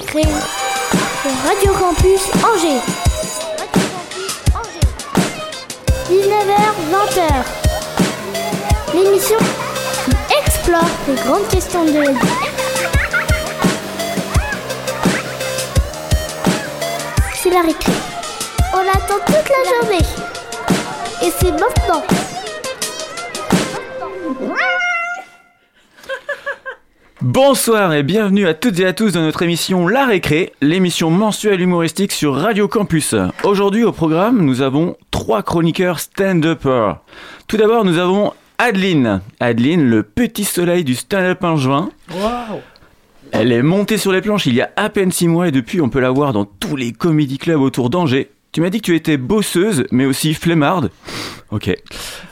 Radio Campus Angers. 19h, 20h. L'émission qui explore les grandes questions de la vie. C'est la récré. On l'attend toute la journée. Et c'est maintenant. Bonsoir et bienvenue à toutes et à tous dans notre émission La Récré, l'émission mensuelle humoristique sur Radio Campus. Aujourd'hui au programme, nous avons trois chroniqueurs stand-upper. Tout d'abord, nous avons Adeline. Adeline, le petit soleil du stand-up en juin. Elle est montée sur les planches il y a à peine six mois et depuis on peut la voir dans tous les comédie clubs autour d'Angers. Tu m'as dit que tu étais bosseuse, mais aussi flemmarde. Ok.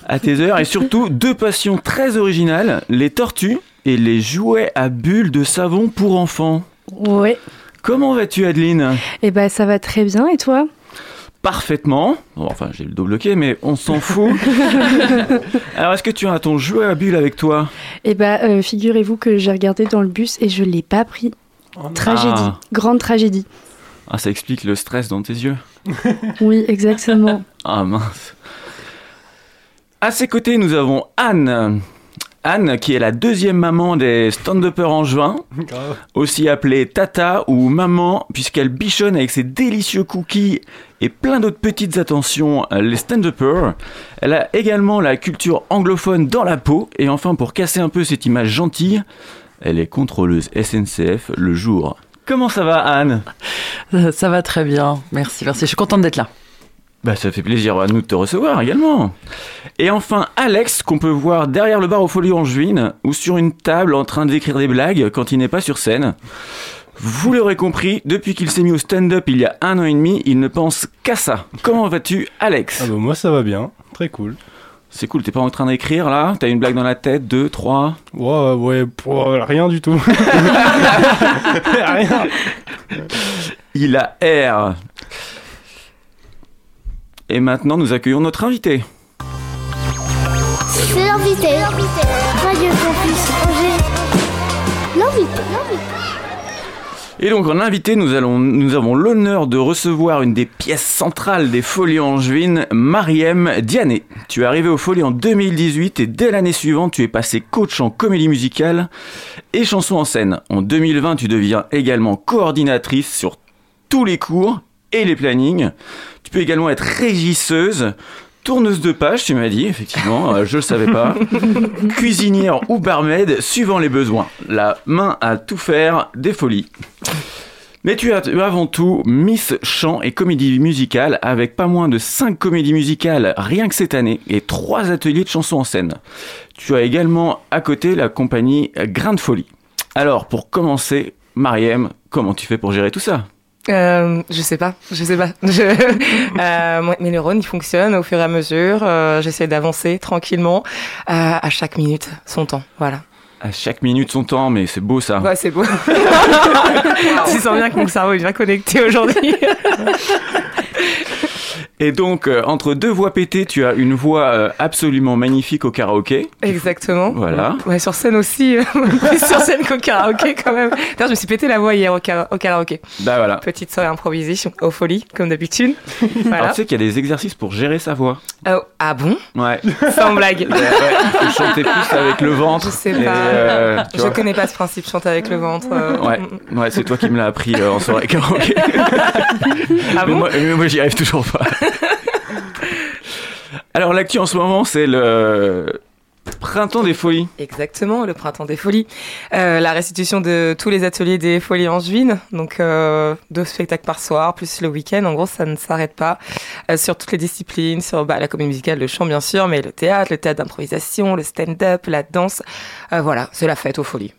À tes heures et surtout deux passions très originales, les tortues et les jouets à bulles de savon pour enfants. Ouais. Comment vas-tu Adeline? Eh ben ça va très bien et toi? Parfaitement. Bon, enfin, j'ai le dos bloqué, mais on s'en fout. Alors, est-ce que tu as ton jouet à bulles avec toi? Eh ben euh, figurez-vous que j'ai regardé dans le bus et je l'ai pas pris. Tragédie, Ah. grande tragédie. Ah, ça explique le stress dans tes yeux. Oui, exactement. Ah mince. À ses côtés, nous avons Anne. Anne, qui est la deuxième maman des stand-uppers en juin, aussi appelée Tata ou Maman, puisqu'elle bichonne avec ses délicieux cookies et plein d'autres petites attentions euh, les stand-uppers. Elle a également la culture anglophone dans la peau, et enfin, pour casser un peu cette image gentille, elle est contrôleuse SNCF le jour. Comment ça va, Anne? Euh, Ça va très bien, merci, merci. Je suis contente d'être là. Bah ça fait plaisir à nous de te recevoir également. Et enfin Alex qu'on peut voir derrière le bar au Folie Angevine ou sur une table en train d'écrire des blagues quand il n'est pas sur scène. Vous l'aurez compris, depuis qu'il s'est mis au stand-up il y a un an et demi, il ne pense qu'à ça. Comment vas-tu Alex? Ah bah moi ça va bien, très cool. C'est cool, t'es pas en train d'écrire là? T'as une blague dans la tête, deux, trois? Ouais, ouais, pour- rien du tout. rien. Il a air. Et maintenant nous accueillons notre invité. C'est l'invité. Radio Campus Angers. L'invité. Et donc en invité, nous, allons, nous avons l'honneur de recevoir une des pièces centrales des Folies Angevines, Mariem Diané. Tu es arrivé aux Folies en 2018 et dès l'année suivante, tu es passé coach en comédie musicale et chanson en scène. En 2020, tu deviens également coordinatrice sur tous les cours et les plannings. Tu peux également être régisseuse, tourneuse de page, tu m'as dit, effectivement, euh, je le savais pas. Cuisinière ou barmaid, suivant les besoins. La main à tout faire des folies. Mais tu as avant tout Miss Chant et Comédie Musicale avec pas moins de 5 comédies musicales rien que cette année et 3 ateliers de chansons en scène. Tu as également à côté la compagnie Grain de Folie. Alors pour commencer, Mariem, comment tu fais pour gérer tout ça? Euh, je sais pas, je sais pas. Je, euh, mes neurones, ils fonctionnent au fur et à mesure. Euh, J'essaie d'avancer tranquillement, euh, à chaque minute, son temps. Voilà. À chaque minute son temps, mais c'est beau ça. Ouais, c'est beau. tu sens bien que mon cerveau est bien connecté aujourd'hui. Et donc, euh, entre deux voix pétées, tu as une voix euh, absolument magnifique au karaoké. Exactement. Voilà. Ouais, sur scène aussi. euh, sur scène qu'au karaoké quand même. D'ailleurs, je me suis pété la voix hier au, kara- au karaoké. Bah voilà. Petite soirée improvisée aux folies, comme d'habitude. Alors tu sais qu'il y a des exercices pour gérer sa voix. Oh, ah bon? Ouais. Sans blague. Ouais, ouais. Faut chanter plus avec le ventre. Je sais pas. euh, Je connais pas ce principe, chanter avec le ventre. Ouais, ouais, c'est toi qui me l'as appris en soirée karaoké. Ah mais bon? moi, j'y arrive toujours pas. Alors l'actu en ce moment, c'est le printemps des folies. Exactement, le printemps des folies. Euh, la restitution de tous les ateliers des folies angevines. Donc, euh, deux spectacles par soir, plus le week-end. En gros, ça ne s'arrête pas. Euh, sur toutes les disciplines, sur bah, la comédie musicale, le chant, bien sûr, mais le théâtre, le théâtre d'improvisation, le stand-up, la danse. Voilà, c'est la fête aux folies.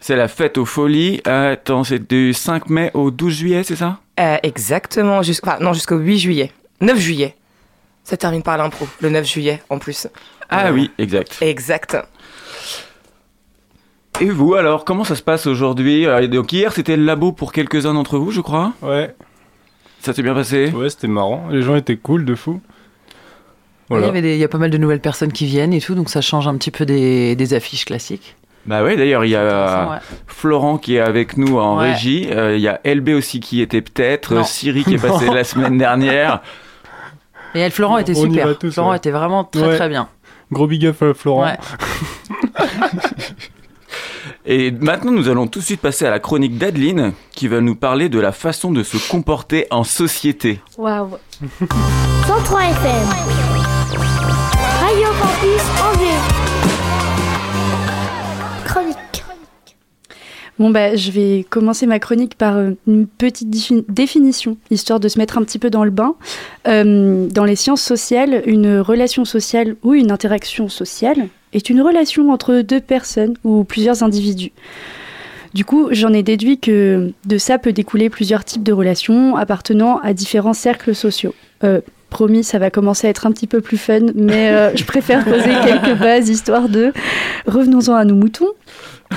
C'est la fête aux folies. Attends, c'est du 5 mai au 12 juillet, c'est ça? Exactement, jusqu'- enfin, non, jusqu'au 8 juillet. 9 juillet. Ça termine par l'impro, le 9 juillet en plus. Ah Euh, oui, exact. Exact. Et vous alors, comment ça se passe aujourd'hui Euh, Donc hier, c'était le labo pour quelques-uns d'entre vous, je crois. Ouais, Ça s'est bien passé ouais, c'était marrant. Les gens étaient cool de fou. Il, y Voilà. avait des- il y a pas mal de nouvelles personnes qui viennent et tout, donc ça change un petit peu des, des affiches classiques. Bah ouais, d'ailleurs, il y a ouais. Florent qui est avec nous en Ouais. régie. Euh, Il y a LB aussi qui était peut-être. Euh, Siri qui est passé la semaine dernière. Et elle, Florent était On super. tous, Florent ouais. était vraiment très Ouais. très bien. Gros big up à Florent. Ouais. Et maintenant, nous allons tout de suite passer à la chronique d'Adeline qui va nous parler de la façon de se comporter en société. Waouh 103 FM. Radio Campus Bon bah je vais commencer ma chronique par euh, une petite défi- définition, histoire de se mettre un petit peu dans le bain. Euh, dans les sciences sociales, une relation sociale ou une interaction sociale est une relation entre deux personnes ou plusieurs individus. Du coup, j'en ai déduit que de ça peut découler plusieurs types de relations appartenant à différents cercles sociaux. Euh, promis, ça va commencer à être un petit peu plus fun, mais euh, je préfère poser quelques bases histoire de... Revenons-en à nos moutons.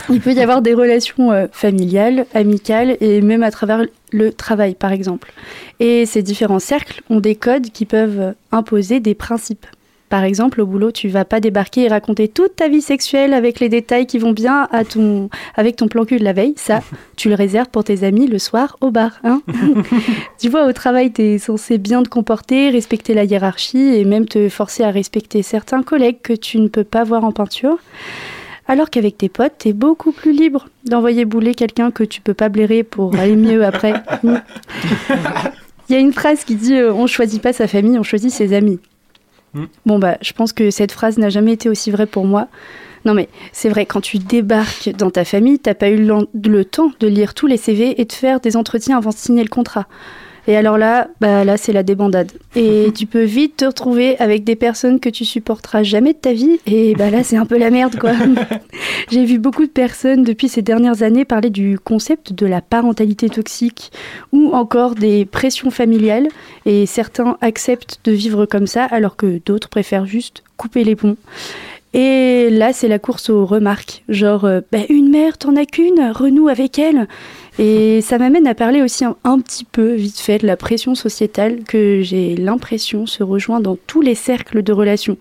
Il peut y avoir des relations euh, familiales, amicales et même à travers le travail, par exemple. Et ces différents cercles ont des codes qui peuvent imposer des principes. Par exemple, au boulot, tu vas pas débarquer et raconter toute ta vie sexuelle avec les détails qui vont bien à ton, avec ton plan cul de la veille. Ça, tu le réserves pour tes amis le soir au bar. Hein tu vois, au travail, tu es censé bien te comporter, respecter la hiérarchie et même te forcer à respecter certains collègues que tu ne peux pas voir en peinture. Alors qu'avec tes potes, t'es beaucoup plus libre d'envoyer bouler quelqu'un que tu peux pas blairer pour aller mieux après. Il y a une phrase qui dit euh, On choisit pas sa famille, on choisit ses amis. Bon, bah, je pense que cette phrase n'a jamais été aussi vraie pour moi. Non, mais c'est vrai, quand tu débarques dans ta famille, t'as pas eu le temps de lire tous les CV et de faire des entretiens avant de signer le contrat. Et alors là, bah là, c'est la débandade. Et tu peux vite te retrouver avec des personnes que tu supporteras jamais de ta vie. Et bah là, c'est un peu la merde, quoi. J'ai vu beaucoup de personnes depuis ces dernières années parler du concept de la parentalité toxique ou encore des pressions familiales. Et certains acceptent de vivre comme ça alors que d'autres préfèrent juste couper les ponts. Et là, c'est la course aux remarques. Genre, euh, Bah, une mère, t'en as qu'une, renoue avec elle. Et ça m'amène à parler aussi un, un petit peu, vite fait, de la pression sociétale que j'ai l'impression se rejoint dans tous les cercles de relations.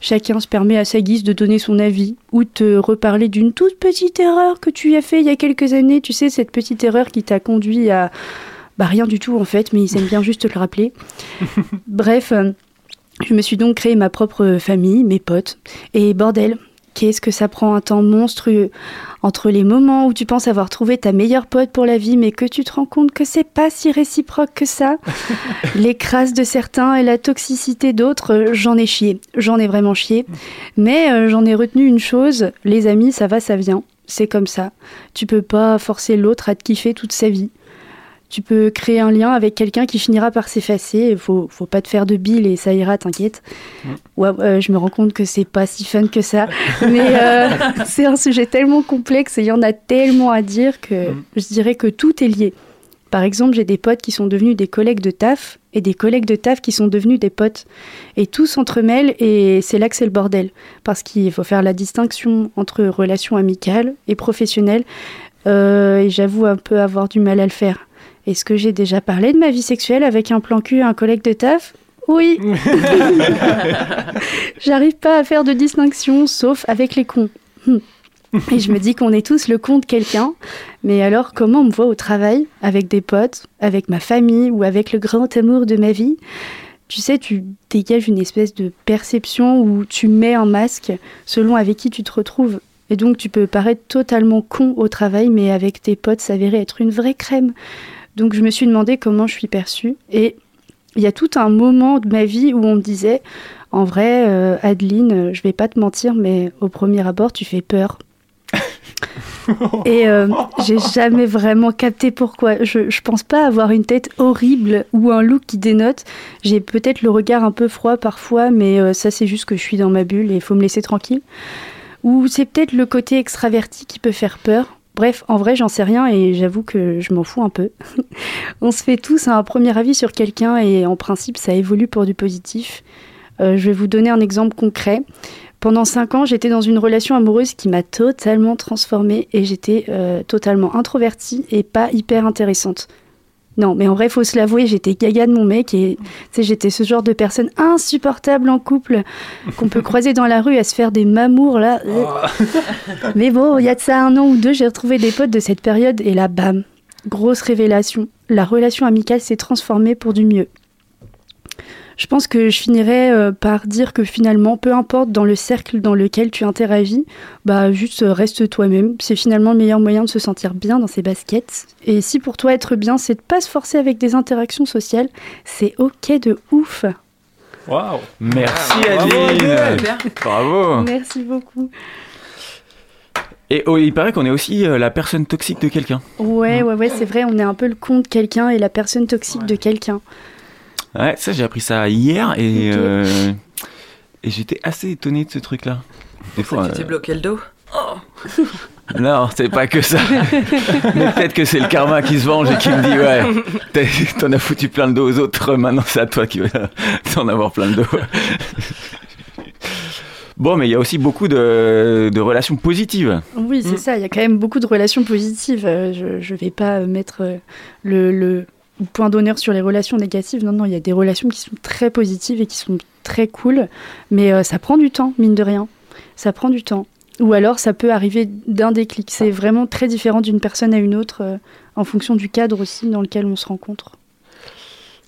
Chacun se permet à sa guise de donner son avis ou de te reparler d'une toute petite erreur que tu as fait il y a quelques années. Tu sais, cette petite erreur qui t'a conduit à... Bah rien du tout en fait, mais ils aiment bien juste te le rappeler. Bref, euh, je me suis donc créé ma propre famille, mes potes. Et bordel, qu'est-ce que ça prend un temps monstrueux? Entre les moments où tu penses avoir trouvé ta meilleure pote pour la vie, mais que tu te rends compte que c'est pas si réciproque que ça? les crasses de certains et la toxicité d'autres, j'en ai chié. J'en ai vraiment chié. Mais euh, j'en ai retenu une chose les amis, ça va, ça vient. C'est comme ça. Tu peux pas forcer l'autre à te kiffer toute sa vie. Tu peux créer un lien avec quelqu'un qui finira par s'effacer. Il faut, faut pas te faire de bile et ça ira, t'inquiète. Ouais, euh, je me rends compte que c'est pas si fun que ça. Mais euh, c'est un sujet tellement complexe et il y en a tellement à dire que je dirais que tout est lié. Par exemple, j'ai des potes qui sont devenus des collègues de taf et des collègues de taf qui sont devenus des potes. Et tout s'entremêle et c'est là que c'est le bordel. Parce qu'il faut faire la distinction entre relations amicales et professionnelles. Euh, et j'avoue un peu avoir du mal à le faire. Est-ce que j'ai déjà parlé de ma vie sexuelle avec un plan cul et un collègue de taf? Oui. J'arrive pas à faire de distinction, sauf avec les cons. Hmm. Et je me dis qu'on est tous le con de quelqu'un. Mais alors, comment on me voit au travail, avec des potes, avec ma famille ou avec le grand amour de ma vie? Tu sais, tu dégages une espèce de perception où tu mets un masque selon avec qui tu te retrouves. Et donc, tu peux paraître totalement con au travail, mais avec tes potes s'avérer être une vraie crème. Donc, je me suis demandé comment je suis perçue. Et il y a tout un moment de ma vie où on me disait En vrai, euh, Adeline, euh, je vais pas te mentir, mais au premier abord, tu fais peur. Et euh, j'ai jamais vraiment capté pourquoi. Je, je pense pas avoir une tête horrible ou un look qui dénote. J'ai peut-être le regard un peu froid parfois, mais euh, ça c'est juste que je suis dans ma bulle et il faut me laisser tranquille. Ou c'est peut-être le côté extraverti qui peut faire peur. Bref, en vrai, j'en sais rien et j'avoue que je m'en fous un peu. On se fait tous un premier avis sur quelqu'un et en principe, ça évolue pour du positif. Euh, je vais vous donner un exemple concret. Pendant cinq ans, j'étais dans une relation amoureuse qui m'a totalement transformée et j'étais euh, totalement introvertie et pas hyper intéressante. Non, mais en vrai, faut se l'avouer, j'étais gaga de mon mec et j'étais ce genre de personne insupportable en couple qu'on peut croiser dans la rue à se faire des mamours là. mais bon, il y a de ça un an ou deux, j'ai retrouvé des potes de cette période et là, bam, grosse révélation. La relation amicale s'est transformée pour du mieux. Je pense que je finirais euh, par dire que finalement, peu importe dans le cercle dans lequel tu interagis, bah juste euh, reste toi-même. C'est finalement le meilleur moyen de se sentir bien dans ses baskets. Et si pour toi être bien, c'est de pas se forcer avec des interactions sociales, c'est ok de ouf. Waouh Merci Bravo, Adeline. Bravo Merci beaucoup. Et oh, il paraît qu'on est aussi euh, la personne toxique de quelqu'un. Ouais, ouais, ouais, c'est vrai, on est un peu le con de quelqu'un et la personne toxique de quelqu'un. Ouais, ça j'ai appris ça hier et, euh, et j'étais assez étonné de ce truc-là. Des fois, Tu t'es euh, bloqué le dos non, c'est pas que ça. Mais peut-être que c'est le karma qui se venge et qui me dit ouais, t'en as foutu plein le dos aux autres, maintenant c'est à toi qui vas t'en avoir plein le dos. Bon, mais il y a aussi beaucoup de, de relations positives. Oui, c'est Mm. ça, il y a quand même beaucoup de relations positives. Euh, Je, je vais pas mettre le, le point d'honneur sur les relations négatives. Non, non, il y a des relations qui sont très positives et qui sont très cool, mais euh, ça prend du temps, mine de rien. Ça prend du temps. Ou alors ça peut arriver d'un déclic. C'est vraiment très différent d'une personne à une autre euh, en fonction du cadre aussi dans lequel on se rencontre.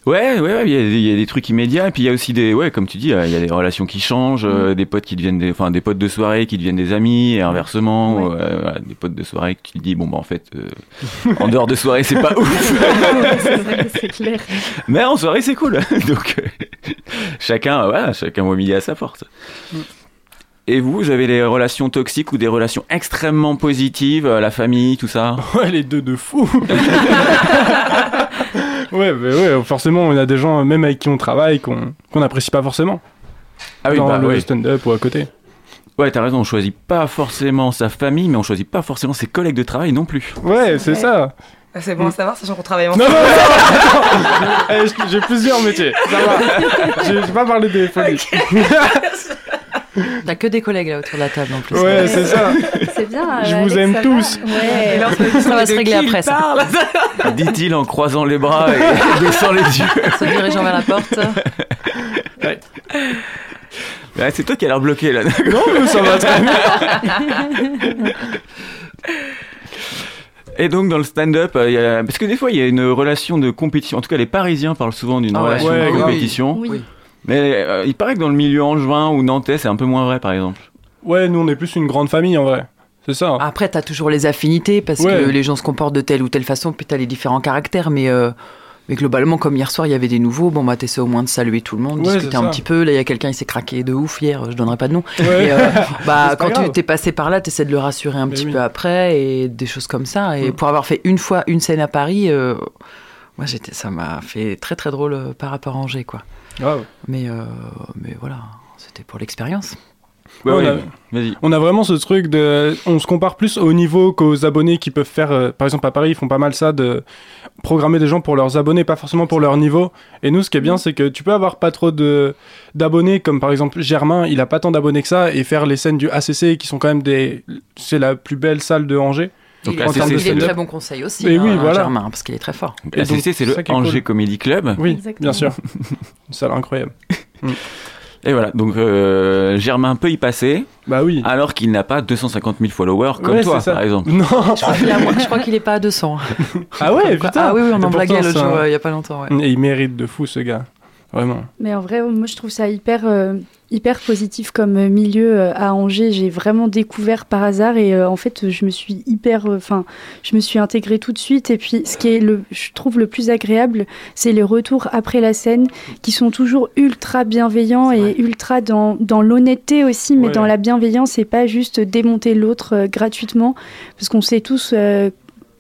Ouais, ouais, ouais, il y, a des- il y a des trucs immédiats, et puis il y a aussi des, ouais, comme tu dis, euh, il y a des relations qui changent, euh, des potes qui deviennent des, enfin, des potes de soirée qui deviennent des amis, et inversement, Ouais. euh, voilà, des potes de soirée que tu te dis, bon, bah, en fait, euh, en dehors de soirée, c'est pas ouf, c'est clair. mais en soirée, c'est cool. Donc, euh, chacun, voilà, chacun voit midi à sa porte. Et vous, vous avez des relations toxiques ou des relations extrêmement positives, euh, la famille, tout ça? Ouais, les deux de fou Ouais, mais ouais, forcément, on a des gens, même avec qui on travaille, qu'on qu'on n'apprécie pas forcément. Ah oui, dans bah, le ouais. stand-up ou à côté. Ouais, t'as raison, on choisit pas forcément sa famille, mais on choisit pas forcément ses collègues de travail non plus. Ouais, c'est ça Ah, C'est bon à savoir, sachant qu'on travaille Non, ensemble. non, non, non. Eh, j- J'ai plusieurs métiers, ça va. J'ai j'ai pas parlé des folies. T'as que des collègues là autour de la table en plus. Ouais, c'est ça. C'est bien. Je euh, vous aime ça tous. va Ouais. Et Ça va se régler après, ça. Dit-il en croisant les bras et baissant les yeux. Se dirigeant vers la porte. Ouais, c'est toi qui as l'air bloqué là. Non, mais ça va très bien. Et donc dans le stand-up, euh, parce que des fois il y a une relation de compétition. En tout cas, les Parisiens parlent souvent d'une Ah ouais. relation Ouais, de compétition. Oui. Oui. Mais euh, il paraît que dans le milieu angevin ou nantais, c'est un peu moins vrai, par exemple. Ouais, nous, on est plus une grande famille, en vrai. C'est ça. Après, t'as toujours les affinités parce Ouais. que les gens se comportent de telle ou telle façon, puis t'as les différents caractères. Mais, euh, mais globalement, comme hier soir, il y avait des nouveaux. Bon, bah, t'essaies au moins de saluer tout le monde, Ouais, discuter un petit peu. Là, il y a quelqu'un, il s'est craqué de ouf hier, je donnerai pas de nom. Ouais. Et, euh, bah, quand tu t'es passé par là, t'essaies de le rassurer un Mais petit oui. peu après et des choses comme ça. Et Mm. pour avoir fait une fois une scène à Paris, euh, moi, j'étais, ça m'a fait très très drôle par rapport à Angers, quoi. Grave. Mais, euh, mais voilà, c'était pour l'expérience. Ouais, Ouais, ouais, on a- Vas-y. On a vraiment ce truc de. On se compare plus au niveau qu'aux abonnés qui peuvent faire. euh, par exemple, à Paris, ils font pas mal ça de programmer des gens pour leurs abonnés, pas forcément pour leur niveau. Et nous, ce qui est bien, c'est que tu peux avoir pas trop de d'abonnés, comme par exemple Germain, il a pas tant d'abonnés que ça, et faire les scènes du ACC qui sont quand même des. C'est la plus belle salle de Angers. Donc il, c'est- il est de c'est- très bon conseil aussi, Et hein, oui, voilà. Germain, parce qu'il est très fort. Donc, ACC, c'est le est Angers cool. Comedy Club. Oui, Exactement. bien sûr. Une salle incroyable. Et voilà, donc euh, Germain peut y passer, Bah oui. alors qu'il n'a pas 250 000 followers comme Ouais, toi, par exemple. Non. Je crois qu'il a moins- je crois qu'il est pas à 200. Ah ouais, putain. Ah oui, oui, on en blaguait l'autre jour, il y a pas longtemps. ouais. Et il mérite de fou, ce gars. Vraiment. Mais en vrai, moi je trouve ça hyper, euh, hyper positif comme euh, milieu euh, à Angers. J'ai vraiment découvert par hasard et euh, en fait je me suis hyper, enfin je me suis intégrée tout de suite. Et puis ce qui est le, je trouve le plus agréable, c'est les retours après la scène qui sont toujours ultra bienveillants et ultra dans, dans l'honnêteté aussi, mais Ouais. dans la bienveillance et pas juste démonter l'autre gratuitement parce qu'on sait tous.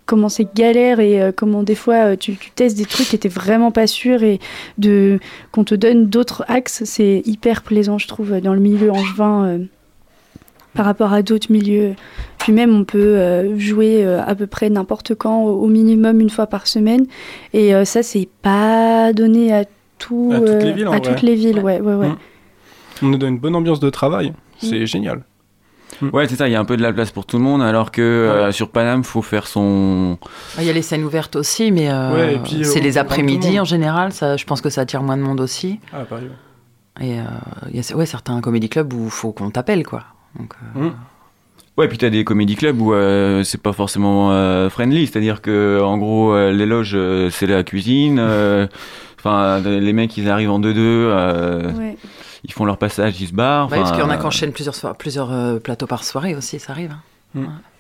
Comment c'est galère et euh, comment des fois euh, tu, tu testes des trucs et t'es vraiment pas sûr et de qu'on te donne d'autres axes, c'est hyper plaisant, je trouve, dans le milieu angevin euh, par rapport à d'autres milieux. Puis même, on peut euh, jouer à peu près n'importe quand, au, minimum une fois par semaine. Et ça, c'est pas donné à, tout, À toutes les villes, à toutes les villes, ouais, ouais, ouais. Mm. On nous donne une bonne ambiance de travail. C'est génial. Ouais, c'est ça, il y a un peu de la place pour tout le monde, alors que euh, sur Paname, faut faire son. Ah, Il y a les scènes ouvertes aussi, mais euh, Ouais, et puis, c'est euh, les après-midi en général. Ça, je pense que ça attire moins de monde aussi. Ah, Paris, ouais. Et euh, il y a ouais, certains comédie clubs où il faut qu'on t'appelle, quoi. Donc, euh, Mm. Ouais, puis t'as des comédie clubs où euh, c'est pas forcément euh, friendly, c'est-à-dire que en gros, euh, les loges, euh, c'est la cuisine. euh, Enfin, les mecs, ils arrivent en 2-2, euh, Ouais. Ils font leur passage, ils se barrent. ouais, parce qu'il y en a qui euh, enchaînent plusieurs, euh, plateaux par soirée aussi, ça arrive. hein.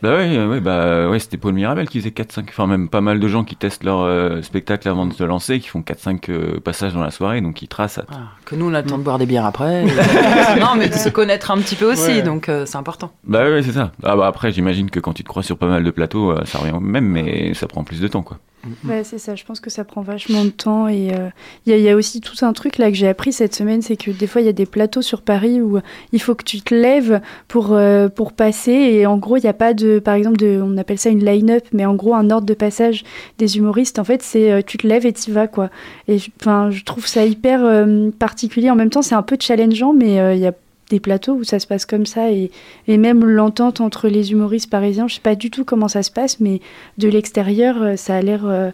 Bah ouais, ouais, bah ouais, c'était Paul Mirabel qui faisait 4-5, enfin même pas mal de gens qui testent leur euh, spectacle avant de se lancer, qui font 4-5 euh, passages dans la soirée, donc ils tracent. à- Voilà. Que nous, on a le temps de boire des bières après. et- non, mais de se connaître un petit peu aussi, Ouais. donc euh, c'est important. Bah ouais, c'est ça. Ah bah après, j'imagine que quand tu te crois sur pas mal de plateaux, euh, ça revient au même, mais ça prend plus de temps, quoi. Ouais, c'est ça. Je pense que ça prend vachement de temps. Et euh, il y, a- aussi tout un truc là que j'ai appris cette semaine, c'est que des fois, il y a des plateaux sur Paris où il faut que tu te lèves pour, euh, pour passer. Et en gros, il n'y a pas de, par exemple, on appelle ça une line-up, mais en gros, un ordre de passage des humoristes. En fait, c'est euh, tu te lèves et tu vas, quoi. Et je- trouve ça hyper particulier. En même temps, c'est un peu challengeant, mais il y a des plateaux où ça se passe comme ça et, et même l'entente entre les humoristes parisiens, je sais pas du tout comment ça se passe, mais de l'extérieur, euh, ça a l'air. euh,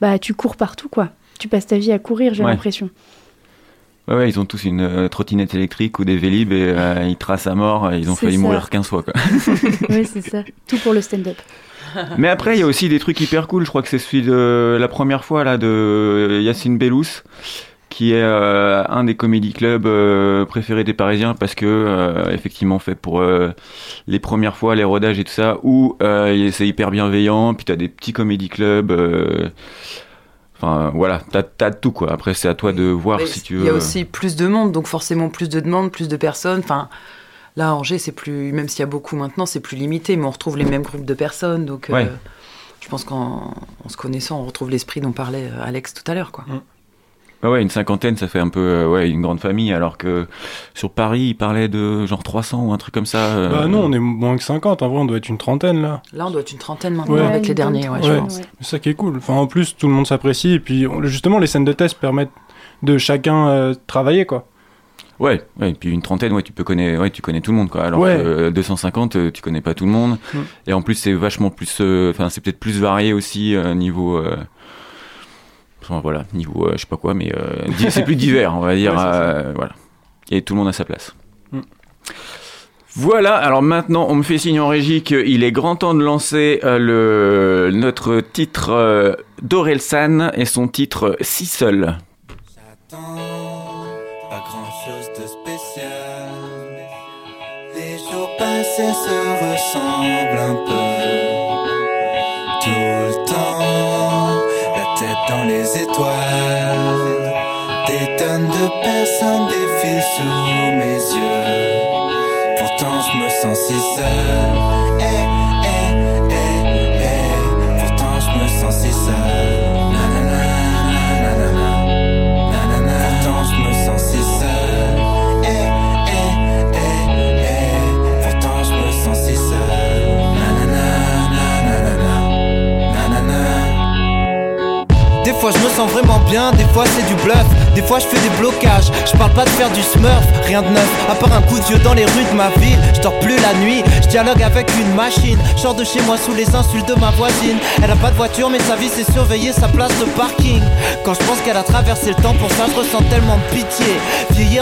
bah, tu cours partout, quoi. Tu passes ta vie à courir, j'ai Ouais. l'impression. Ouais, ouais, ils ont tous une euh, trottinette électrique ou des Vélib et euh, ils tracent à mort, ils ont failli ça. mourir 15 fois, quoi. oui, c'est ça. Tout pour le stand-up. Mais après, il y a aussi des trucs hyper cool. Je crois que c'est celui de la première fois là de Yacine Bellous, qui est euh, un des comédie clubs euh, préférés des Parisiens parce que euh, effectivement fait pour euh, les premières fois les rodages et tout ça, où euh, c'est hyper bienveillant. Puis t'as des petits comédie clubs. euh, Enfin voilà, t'as t'as de tout quoi. Après c'est à toi de voir Mais si tu Il veux. y a aussi plus de monde, donc forcément plus de demandes, plus de personnes. Enfin, là, à Angers, c'est plus, même s'il y a beaucoup maintenant, c'est plus limité, mais on retrouve les mêmes groupes de personnes. Donc, euh, Ouais. je pense qu'en en se connaissant, on retrouve l'esprit dont parlait Alex tout à l'heure. quoi. Ouais, ouais, une cinquantaine, ça fait un peu euh, ouais, une grande famille, alors que sur Paris, ils parlaient de genre 300 ou un truc comme ça. euh, Bah non, on est moins que 50. En vrai, on doit être une trentaine là. Là, on doit être une trentaine maintenant Ouais. avec les derniers, ouais, je Ouais. pense. C'est ça qui est cool. Enfin, en plus, tout le monde s'apprécie. Et puis, on- justement, les scènes de test permettent de chacun euh, travailler, quoi. Ouais, ouais, et puis une trentaine, ouais, tu peux connaître, ouais, tu connais tout le monde, quoi. Alors Ouais. que euh, 250, euh, tu connais pas tout le monde. Mm. Et en plus, c'est vachement plus, euh, enfin, c'est peut-être plus varié aussi euh, niveau, euh, enfin, voilà, niveau, euh, je sais pas quoi, mais euh, c'est plus divers, on va dire, Ouais, euh, voilà. Et tout le monde a sa place. Mm. Voilà, alors maintenant on me fait signe en régie qu'il est grand temps de lancer euh, le, notre titre euh, d'Orelsan et son titre Si seul. Pas grand chose de spécial. Les jours passés se ressemblent un peu. Tout dans les étoiles. Des tonnes de personnes défilent sous mes yeux. Pourtant, je me sens si seul. Sens vraiment bien, des fois c'est du bluff, des fois je fais des blocages, je parle pas de faire du smurf, rien de neuf, à part un coup de vieux dans les rues de ma ville, je dors plus la nuit, je dialogue avec une machine, je sors de chez moi sous les insultes de ma voisine, elle a pas de voiture mais sa vie c'est surveiller sa place de parking, quand je pense qu'elle a traversé le temps pour ça je ressens tellement de pitié,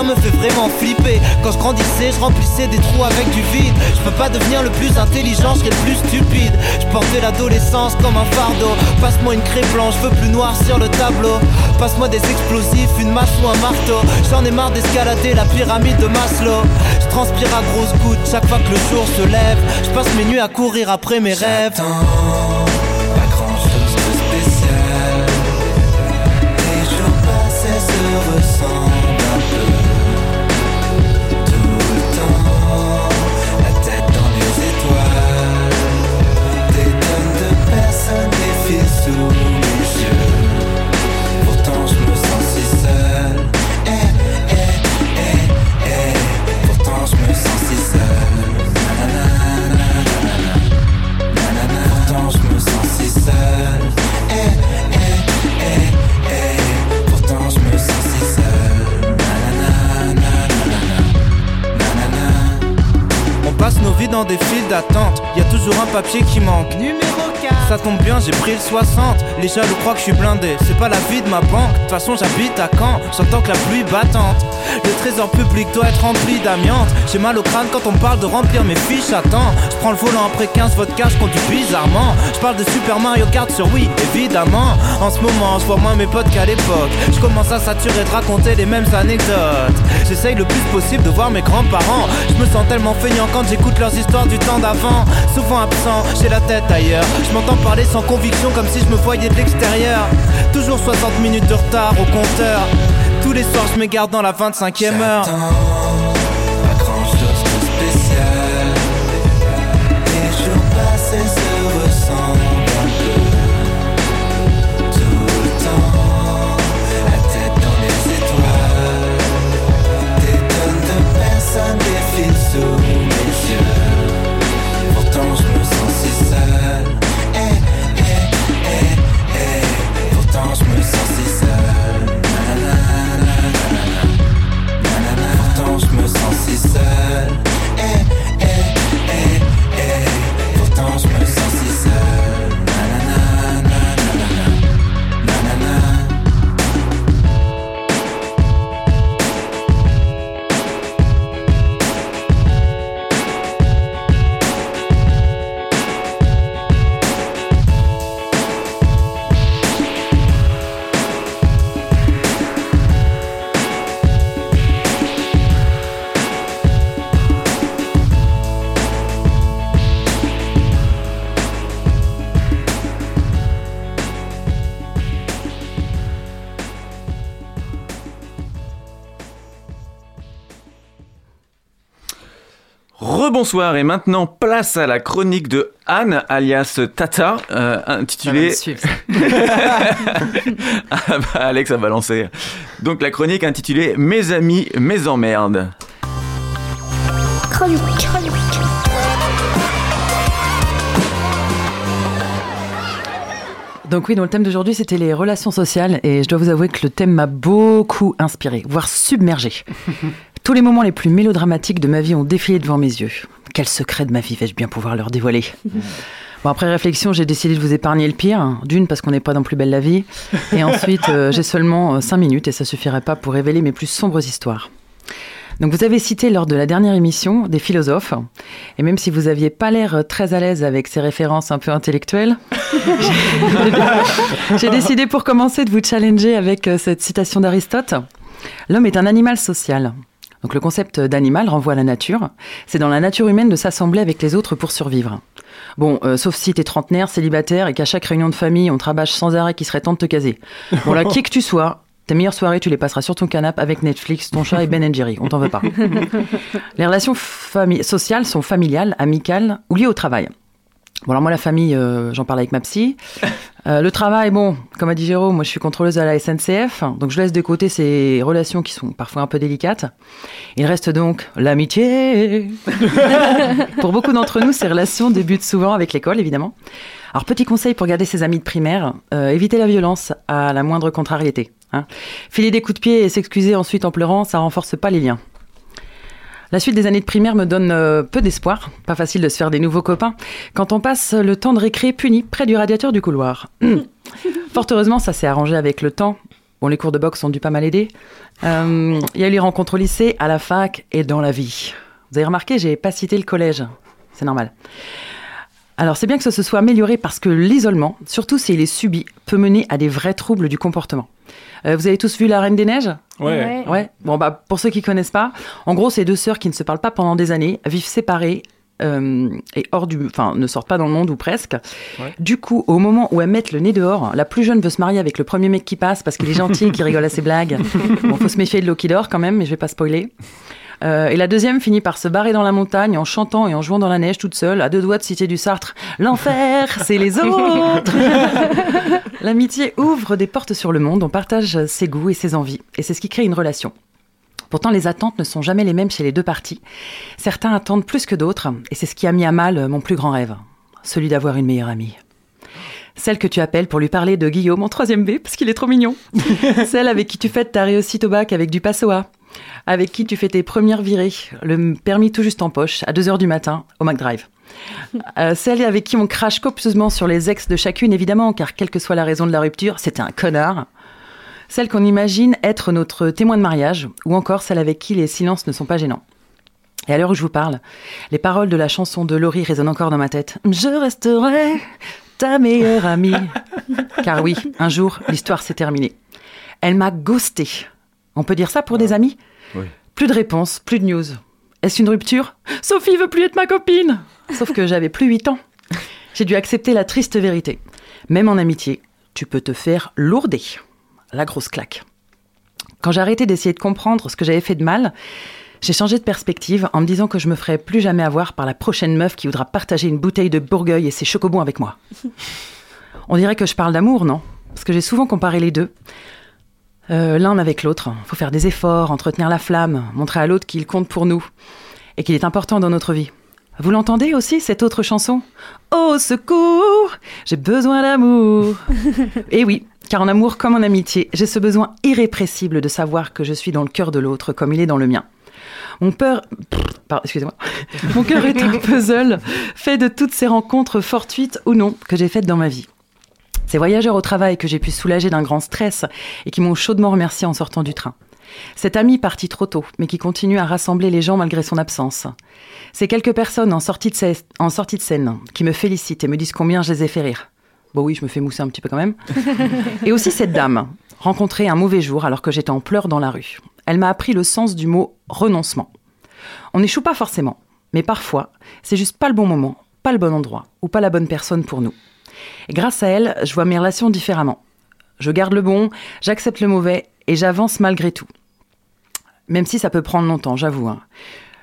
me fait vraiment flipper, quand je grandissais je remplissais des trous avec du vide, je peux pas devenir le plus intelligent, je le plus stupide, je portais l'adolescence comme un fardeau, passe-moi une craie blanche, veux plus noir sur le tableau, passe-moi des explosifs, une masse ou un marteau, j'en ai marre d'escalader la pyramide de Maslow, je transpire à grosses gouttes chaque fois que le jour se lève, je passe mes nuits à courir après mes rêves. pas dans des files d'attente, y a toujours un papier qui manque. Numéro 4 Ça tombe bien, j'ai pris le 60. Les jaloux croient que je suis blindé, c'est pas la vie de ma banque. De toute façon, j'habite à Caen, j'entends que la pluie battante. Trésor public doit être rempli d'amiante. J'ai mal au crâne quand on parle de remplir mes fiches temps. Je prends le volant après 15 vodka, je conduis bizarrement. Je parle de Super Mario Kart sur oui, évidemment. En ce moment, je vois moins mes potes qu'à l'époque. Je commence à saturer de raconter les mêmes anecdotes. J'essaye le plus possible de voir mes grands-parents. Je me sens tellement feignant quand j'écoute leurs histoires du temps d'avant. Souvent absent, j'ai la tête ailleurs. Je m'entends parler sans conviction comme si je me voyais de l'extérieur. Toujours 60 minutes de retard au compteur. Tous les soirs, je m'égare dans la 25e heure. Rebonsoir et maintenant place à la chronique de Anne alias Tata euh, intitulée suivre. Ah bah, Alex a balancé. Donc la chronique intitulée Mes amis, mes emmerdes. Chronique, chronique. Donc oui, donc le thème d'aujourd'hui, c'était les relations sociales. Et je dois vous avouer que le thème m'a beaucoup inspiré, voire submergé. Tous les moments les plus mélodramatiques de ma vie ont défilé devant mes yeux. Quel secret de ma vie vais-je bien pouvoir leur dévoiler? Bon, après réflexion, j'ai décidé de vous épargner le pire. D'une, parce qu'on n'est pas dans Plus belle la vie. Et ensuite, euh, j'ai seulement 5 minutes et ça suffirait pas pour révéler mes plus sombres histoires. Donc vous avez cité lors de la dernière émission des philosophes, et même si vous aviez pas l'air très à l'aise avec ces références un peu intellectuelles, j'ai- décidé pour commencer de vous challenger avec euh, cette citation d'Aristote. L'homme est un animal social. Donc le concept d'animal renvoie à la nature. C'est dans la nature humaine de s'assembler avec les autres pour survivre. Bon, euh, sauf si t'es trentenaire, célibataire et qu'à chaque réunion de famille, on te rabâche sans arrêt qu'il serait temps de te caser. Bon là, qui que tu sois, tes meilleures soirées, tu les passeras sur ton canapé avec Netflix, ton chat et Ben Jerry. On t'en veut pas. les relations sociales sont familiales, amicales ou liées au travail. Bon alors moi la famille, euh, j'en parle avec ma psy. Euh, le travail, bon, comme a dit Jérôme, moi je suis contrôleuse à la SNCF, donc je laisse de côté ces relations qui sont parfois un peu délicates. Il reste donc l'amitié. pour beaucoup d'entre nous, ces relations débutent souvent avec l'école, évidemment. Alors petit conseil pour garder ses amis de primaire, euh, évitez la violence à la moindre contrariété. Hein. Filer des coups de pied et s'excuser ensuite en pleurant, ça renforce pas les liens. La suite des années de primaire me donne euh, peu d'espoir. Pas facile de se faire des nouveaux copains quand on passe le temps de récré puni près du radiateur du couloir. Fort heureusement, ça s'est arrangé avec le temps. Bon, les cours de boxe ont dû pas mal aider. Euh, Il y a eu les rencontres au lycée, à la fac et dans la vie. Vous avez remarqué, j'ai pas cité le collège. C'est normal. Alors, c'est bien que ça se soit amélioré parce que l'isolement, surtout s'il est subi, peut mener à des vrais troubles du comportement. Euh, vous avez tous vu La Reine des Neiges? Ouais. Ouais. Bon, bah, pour ceux qui connaissent pas, en gros, c'est deux sœurs qui ne se parlent pas pendant des années, vivent séparées. euh, et hors du, enfin, ne sortent pas dans le monde ou presque. Ouais. Du coup, au moment où elles mettent le nez dehors, la plus jeune veut se marier avec le premier mec qui passe parce qu'il est gentil, et qu'il rigole à ses blagues. Bon, faut se méfier de l'eau qui dort quand même, mais je vais pas spoiler. Euh, et la deuxième finit par se barrer dans la montagne en chantant et en jouant dans la neige toute seule, à deux doigts de citer du Sartre. L'enfer, c'est les autres. L'amitié ouvre des portes sur le monde, on partage ses goûts et ses envies, et c'est ce qui crée une relation. Pourtant, les attentes ne sont jamais les mêmes chez les deux parties. Certains attendent plus que d'autres, et c'est ce qui a mis à mal mon plus grand rêve, celui d'avoir une meilleure amie. Celle que tu appelles pour lui parler de Guillaume en troisième B, parce qu'il est trop mignon. Celle avec qui tu fêtes ta réussite au bac avec du passoa. Avec qui tu fais tes premières virées, le permis tout juste en poche, à 2h du matin, au McDrive. Euh, celle avec qui on crache copieusement sur les ex de chacune, évidemment, car quelle que soit la raison de la rupture, c'était un connard. Celle qu'on imagine être notre témoin de mariage, ou encore celle avec qui les silences ne sont pas gênants. Et à l'heure où je vous parle, les paroles de la chanson de Laurie résonnent encore dans ma tête. Je resterai ta meilleure amie. Car oui, un jour, l'histoire s'est terminée. Elle m'a ghosté. On peut dire ça pour des amis Oui. Plus de réponses, plus de news. Est-ce une rupture? Sophie veut plus être ma copine Sauf que j'avais plus 8 ans. J'ai dû accepter la triste vérité. Même en amitié, tu peux te faire lourder. La grosse claque. Quand j'ai arrêté d'essayer de comprendre ce que j'avais fait de mal, j'ai changé de perspective en me disant que je me ferais plus jamais avoir par la prochaine meuf qui voudra partager une bouteille de Bourgueil et ses chocobons avec moi. On dirait que je parle d'amour, non? Parce que j'ai souvent comparé les deux. Euh, L'un avec l'autre. Il faut faire des efforts, entretenir la flamme, montrer à l'autre qu'il compte pour nous et qu'il est important dans notre vie. Vous l'entendez aussi, cette autre chanson? Au secours, j'ai besoin d'amour. Et oui, car en amour comme en amitié, j'ai ce besoin irrépressible de savoir que je suis dans le cœur de l'autre comme il est dans le mien. Mon peur, pardon, excusez-moi, mon cœur est un puzzle fait de toutes ces rencontres fortuites ou non que j'ai faites dans ma vie. Ces voyageurs au travail que j'ai pu soulager d'un grand stress et qui m'ont chaudement remercié en sortant du train. Cet ami parti trop tôt, mais qui continue à rassembler les gens malgré son absence. Ces quelques personnes en sortie de, scè- en sortie de scène qui me félicitent et me disent combien je les ai fait rire. Bon oui, je me fais mousser un petit peu quand même. Et aussi cette dame, rencontrée un mauvais jour alors que j'étais en pleurs dans la rue. Elle m'a appris le sens du mot renoncement. On n'échoue pas forcément, mais parfois, c'est juste pas le bon moment, pas le bon endroit, ou pas la bonne personne pour nous. Et grâce à elle, je vois mes relations différemment. Je garde le bon, j'accepte le mauvais, et j'avance malgré tout. Même si ça peut prendre longtemps, j'avoue. hein.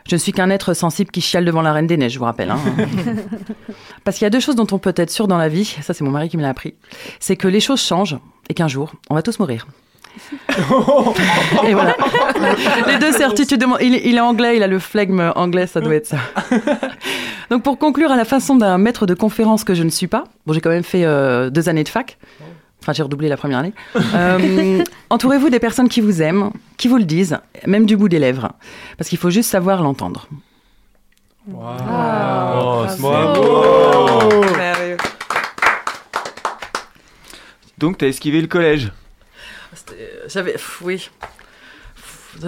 Je ne suis qu'un être sensible qui chiale devant la Reine des Neiges, je vous rappelle. hein. Parce qu'il y a deux choses dont on peut être sûr dans la vie, ça c'est mon mari qui me l'a appris, c'est que les choses changent et qu'un jour, on va tous mourir. et voilà. Les deux certitudes. de mon- Il, est- il est anglais, il a le flegme anglais, ça doit être ça. Donc pour conclure, à la façon d'un maître de conférence que je ne suis pas, bon j'ai quand même fait euh, deux années de fac, enfin j'ai redoublé la première année, Euh, entourez-vous des personnes qui vous aiment, qui vous le disent, même du bout des lèvres, parce qu'il faut juste savoir l'entendre. Oh, c'est Bravo. Merveilleux. Donc, t'as esquivé le collège. J'avais, oui.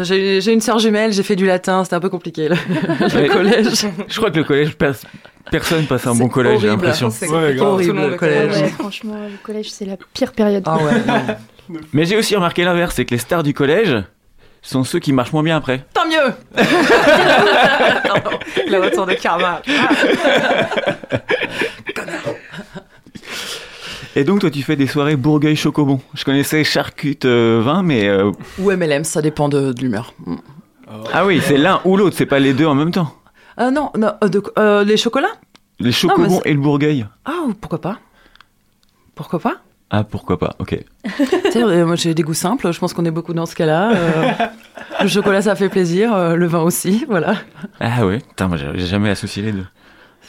J'ai une sœur jumelle, j'ai fait du latin, c'était un peu compliqué le, collège. Je crois que le collège, pers- personne passe un bon collège, j'ai l'impression. C'est Ouais, horrible Tout le monde le le collège. Ouais, franchement, le collège, c'est la pire période. Ah ouais. Mais j'ai aussi remarqué l'inverse, c'est que les stars du collège sont ceux qui marchent moins bien après. Tant mieux La retour de karma. Et donc, toi, tu fais des soirées Bourgueil Chocobon. Je connaissais Charcute euh, vin, mais. euh, Ou MLM, ça dépend de, de l'humeur. Mm. Ah oui, c'est l'un ou l'autre, c'est pas les deux en même temps. Ah non, non euh, de- euh, les chocolats? Les Chocobons et le Bourgueil. Ah, pourquoi pas? Pourquoi pas? Ah, pourquoi pas, ok. Euh, moi j'ai des goûts simples, je pense qu'on est beaucoup dans ce cas-là. euh, le chocolat ça fait plaisir, euh, le vin aussi, voilà. Ah ouais, putain, moi j'ai jamais associé les deux.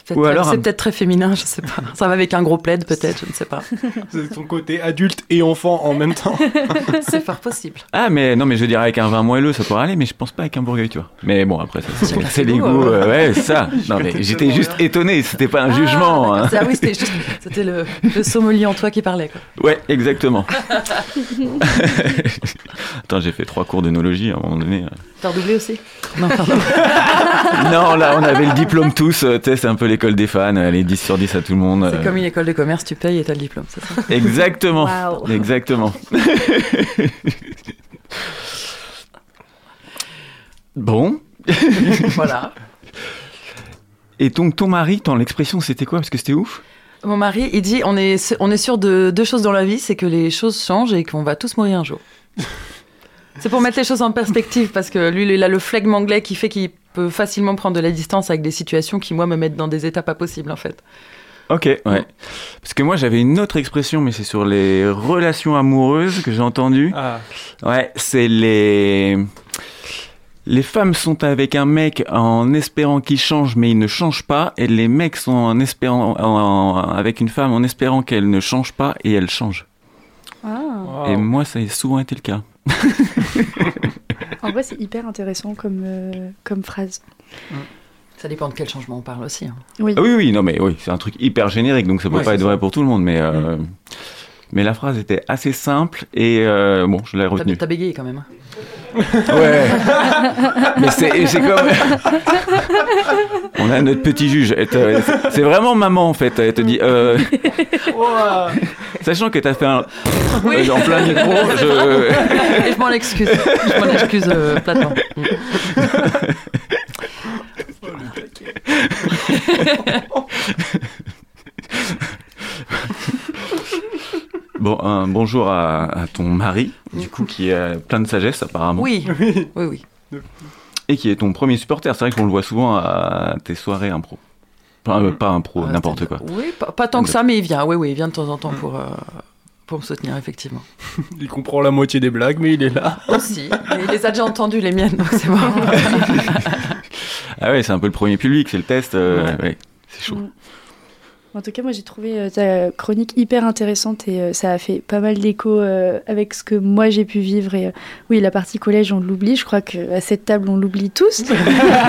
C'est peut-être Ou très- alors c'est un- peut-être très féminin, je sais pas. Ça va avec un gros plaid peut-être, je ne sais pas. C'est ton côté adulte et enfant en même temps. C'est fort possible. Ah, mais non, mais je dirais avec un vin moelleux, ça pourrait aller, mais je pense pas avec un Bourgueil, tu vois. Mais bon, après, ça, c'est c'est les goûts, goûts, euh. euh, ouais, c'est ça. Non, mais j'étais juste étonné, c'était pas un jugement. Ah, hein. d'accord, c'est- ah oui, c'était juste, c'était le, le sommelier en toi qui parlait. Quoi. Ouais, exactement. Attends, j'ai fait trois cours d'œnologie à un moment donné. T'as redoublé aussi? Non, pardon. Non, là, on avait le diplôme tous, euh, tu sais, c'est un peu l'école des fans, euh, les 10 sur 10 à tout le monde. C'est euh, comme une école de commerce, tu payes et t'as le diplôme, c'est ça Exactement. Exactement. bon. Voilà. Et donc, ton mari, ton l'expression, c'était quoi? Parce que c'était ouf. Mon mari, il dit on est, on est sûr de deux choses dans la vie, c'est que les choses changent et qu'on va tous mourir un jour. c'est pour mettre les choses en perspective, parce que lui, il a le flegme anglais qui fait qu'il peut facilement prendre de la distance avec des situations qui, moi, me mettent dans des états pas possibles, en fait. Ok, ouais. Parce que moi, j'avais une autre expression, mais c'est sur les relations amoureuses que j'ai entendu. Ah, Ouais, c'est les. Les femmes sont avec un mec en espérant qu'il change, mais il ne change pas, et les mecs sont en espérant, en- avec une femme en espérant qu'elle ne change pas, et elle change. Ah. wow. Et moi, ça a souvent été le cas. En vrai, c'est hyper intéressant comme, euh, comme phrase. Ça dépend de quel changement on parle aussi. hein. Oui. Ah oui, oui, non, mais oui, c'est un truc hyper générique, donc ça peut Ouais, pas être ça. vrai pour tout le monde, mais. euh, Mais la phrase était assez simple et euh, bon, je l'ai retenue. t'as bégayé quand même. Ouais. Mais c'est c'est comme. On a notre petit juge. C'est vraiment maman en fait. Elle te dit. euh, Sachant que t'as fait un. Oui. En plein micro, je. Et je m'en excuse. Je m'en excuse euh, platement. Bon, un bonjour à, à ton mari, du coup, qui est plein de sagesse apparemment. Oui, oui, oui. Et qui est ton premier supporter. C'est vrai qu'on le voit souvent à tes soirées impro. Enfin, euh, pas impro, Ah, n'importe quoi. Oui, pas, pas tant que ça, mais il vient. Oui, oui, il vient de temps en temps pour, euh, pour me soutenir, effectivement. Il comprend la moitié des blagues, mais il est là. Aussi. Mais il les a déjà entendues, les miennes, donc c'est bon. Ah ouais, c'est un peu le premier public, c'est le test. euh, ouais, c'est chaud. Mm. En tout cas, moi j'ai trouvé euh, ta chronique hyper intéressante et euh, ça a fait pas mal d'écho euh, avec ce que moi j'ai pu vivre. Et oui, la partie collège, on l'oublie. Je crois qu'à cette table, on l'oublie tous.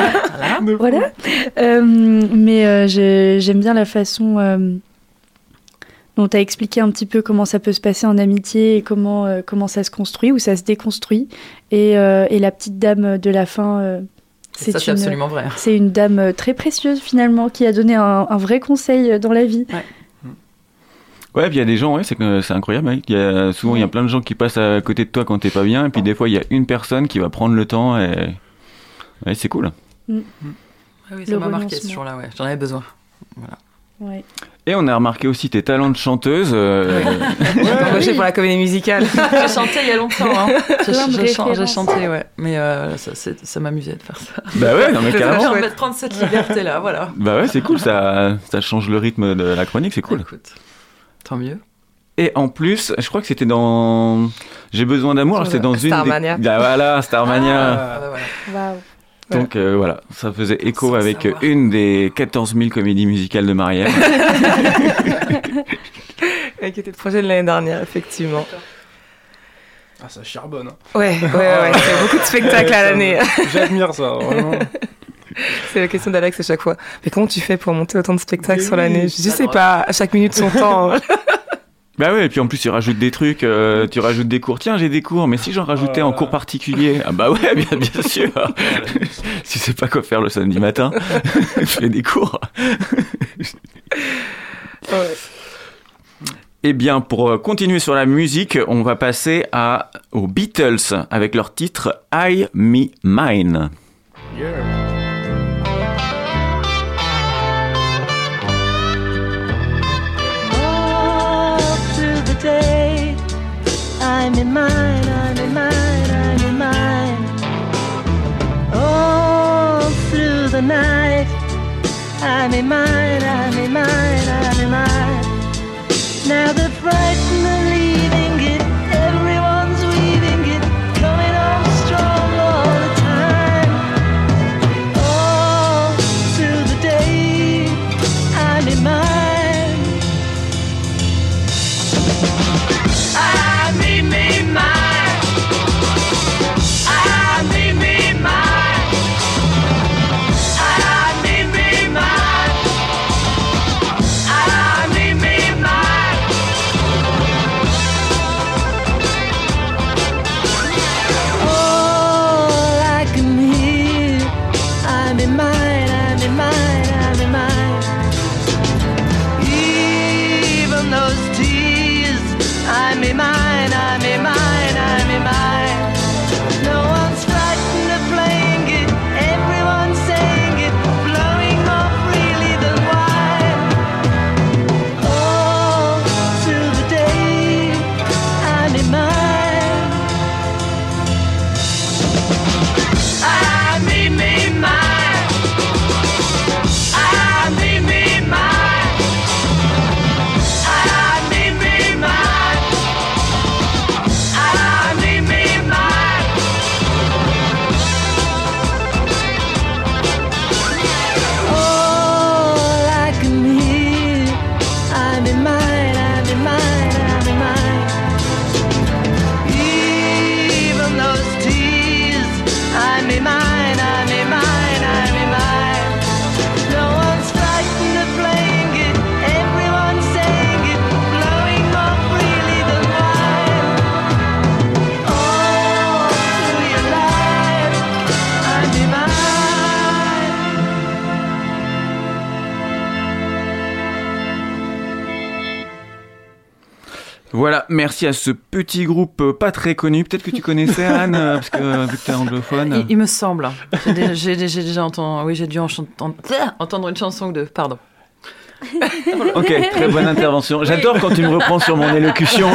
voilà. Euh, mais j'aime bien la façon dont tu as expliqué un petit peu comment ça peut se passer en amitié et comment, euh, comment ça se construit ou ça se déconstruit. Et, euh, et la petite dame de la fin. euh, Ça, c'est une- absolument vrai. c'est une dame euh, très précieuse finalement qui a donné un, un vrai conseil euh, dans la vie. Ouais, puis il y a des gens, ouais, c'est incroyable. hein. Il y a, souvent, il y a plein de gens qui passent à côté de toi quand t'es pas bien, et puis des fois, il y a une personne qui va prendre le temps, et ouais, c'est cool. Ah oui, ça Le m'a marqué ce jour-là, ouais. J'en avais besoin. Voilà. Ouais. Et on a remarqué aussi tes talents de chanteuse. euh, J'étais embauchée pour la comédie musicale. J'ai chanté il y a longtemps. Hein. J'ai j'ai j'ai chanté, ouais. Mais euh, ça, m'amusait de faire ça. bah ouais, non mais J'ai carrément. envie de prendre cette liberté-là, voilà. Bah ouais, c'est cool, ça, ça change le rythme de la chronique, c'est cool. Écoute, tant mieux. Et en plus, je crois que c'était dans J'ai besoin d'amour, c'est dans une Starmania. des... Ah, voilà, Starmania. Ah, bah, voilà. Waouh. Donc euh, voilà, ça faisait écho avec savoir. une des 14 000 comédies musicales de Marielle. Qui était le projet de l'année dernière, effectivement. Ah, ça charbonne. hein. Ouais, ouais, ouais. C'est beaucoup de spectacles à l'année. J'admire ça, vraiment. C'est la question d'Alex à chaque fois. Mais comment tu fais pour monter autant de spectacles sur l'année? Je sais pas, à chaque minute son temps. Bah ouais, et puis en plus tu rajoutes des trucs, euh, tu rajoutes des cours. Tiens, j'ai des cours, mais si j'en rajoutais en Voilà. cours particulier, ah bah ouais, bien, bien sûr. si sais pas quoi faire le samedi matin, fais des cours. Ouais. Eh bien, pour euh, continuer sur la musique, on va passer à, aux Beatles avec leur titre I Me Mine. I'm in mine, I'm in mine, I'm in mine. All through the night. I'm in mine, I'm in mine, I'm in mine. Now the frightened merci à ce petit groupe euh, pas très connu. Peut-être que tu connaissais Anne, euh, parce que euh, vu que t'es anglophone. Il, il me semble. J'ai déjà, déjà entendu. Oui, j'ai dû entendre une chanson deux. Pardon. Ok, très bonne intervention. J'adore quand tu me reprends sur mon élocution.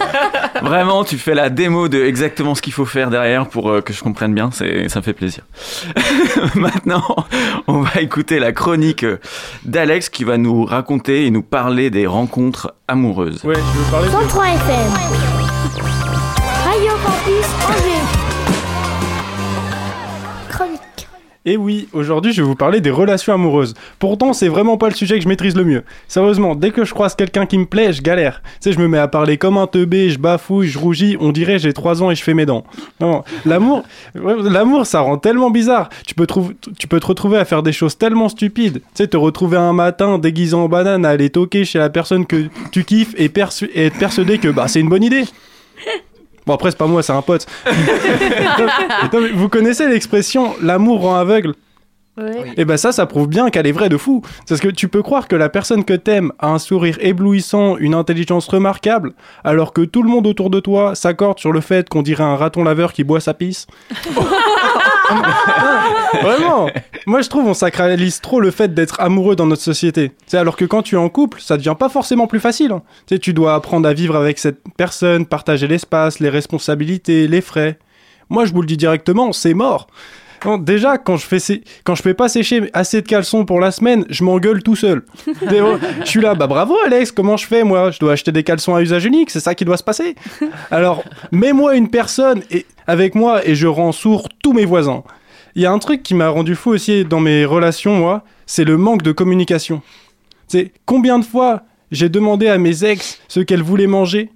Vraiment, tu fais la démo de exactement ce qu'il faut faire derrière pour euh, que je comprenne bien. Ça me fait plaisir. Maintenant, on va écouter la chronique euh, d'Alex qui va nous raconter et nous parler des rencontres amoureuses. Ouais, je veux parler de... 103 FM. Radio Campus Et oui, aujourd'hui je vais vous parler des relations amoureuses. Pourtant, c'est vraiment pas le sujet que je maîtrise le mieux. Sérieusement, dès que je croise quelqu'un qui me plaît, je galère. Tu sais, je me mets à parler comme un teubé, je bafouille, je rougis, on dirait j'ai 3 ans et je fais mes dents. Non, l'amour, l'amour, ça rend tellement bizarre. Tu peux, tu peux te retrouver à faire des choses tellement stupides. Tu sais, te retrouver un matin déguisé en banane à aller toquer chez la personne que tu kiffes et, et être persuadé que bah, c'est une bonne idée. Bon, après, c'est pas moi, c'est un pote. Non, vous connaissez l'expression l'amour rend aveugle Ouais. et ben ça, ça prouve bien qu'elle est vraie de fou. Parce que tu peux croire que la personne que t'aimes a un sourire éblouissant, une intelligence remarquable, alors que tout le monde autour de toi s'accorde sur le fait qu'on dirait un raton laveur qui boit sa pisse. Vraiment Moi je trouve on sacralise trop le fait d'être amoureux dans notre société. C'est alors que quand tu es en couple, ça devient pas forcément plus facile. tu dois apprendre à vivre avec cette personne, partager l'espace, les responsabilités, les frais. Moi je vous le dis directement, c'est mort. Non, déjà, quand je, fais sé- quand je fais pas sécher assez de caleçons pour la semaine, je m'engueule tout seul. Je suis là, bah bravo Alex, comment je fais moi? Je dois acheter des caleçons à usage unique, c'est ça qui doit se passer. Alors, mets-moi une personne et, avec moi et je rends sourd tous mes voisins. Il y a un truc qui m'a rendu fou aussi dans mes relations, moi, c'est le manque de communication. C'est combien de fois j'ai demandé à mes ex ce qu'elles voulaient manger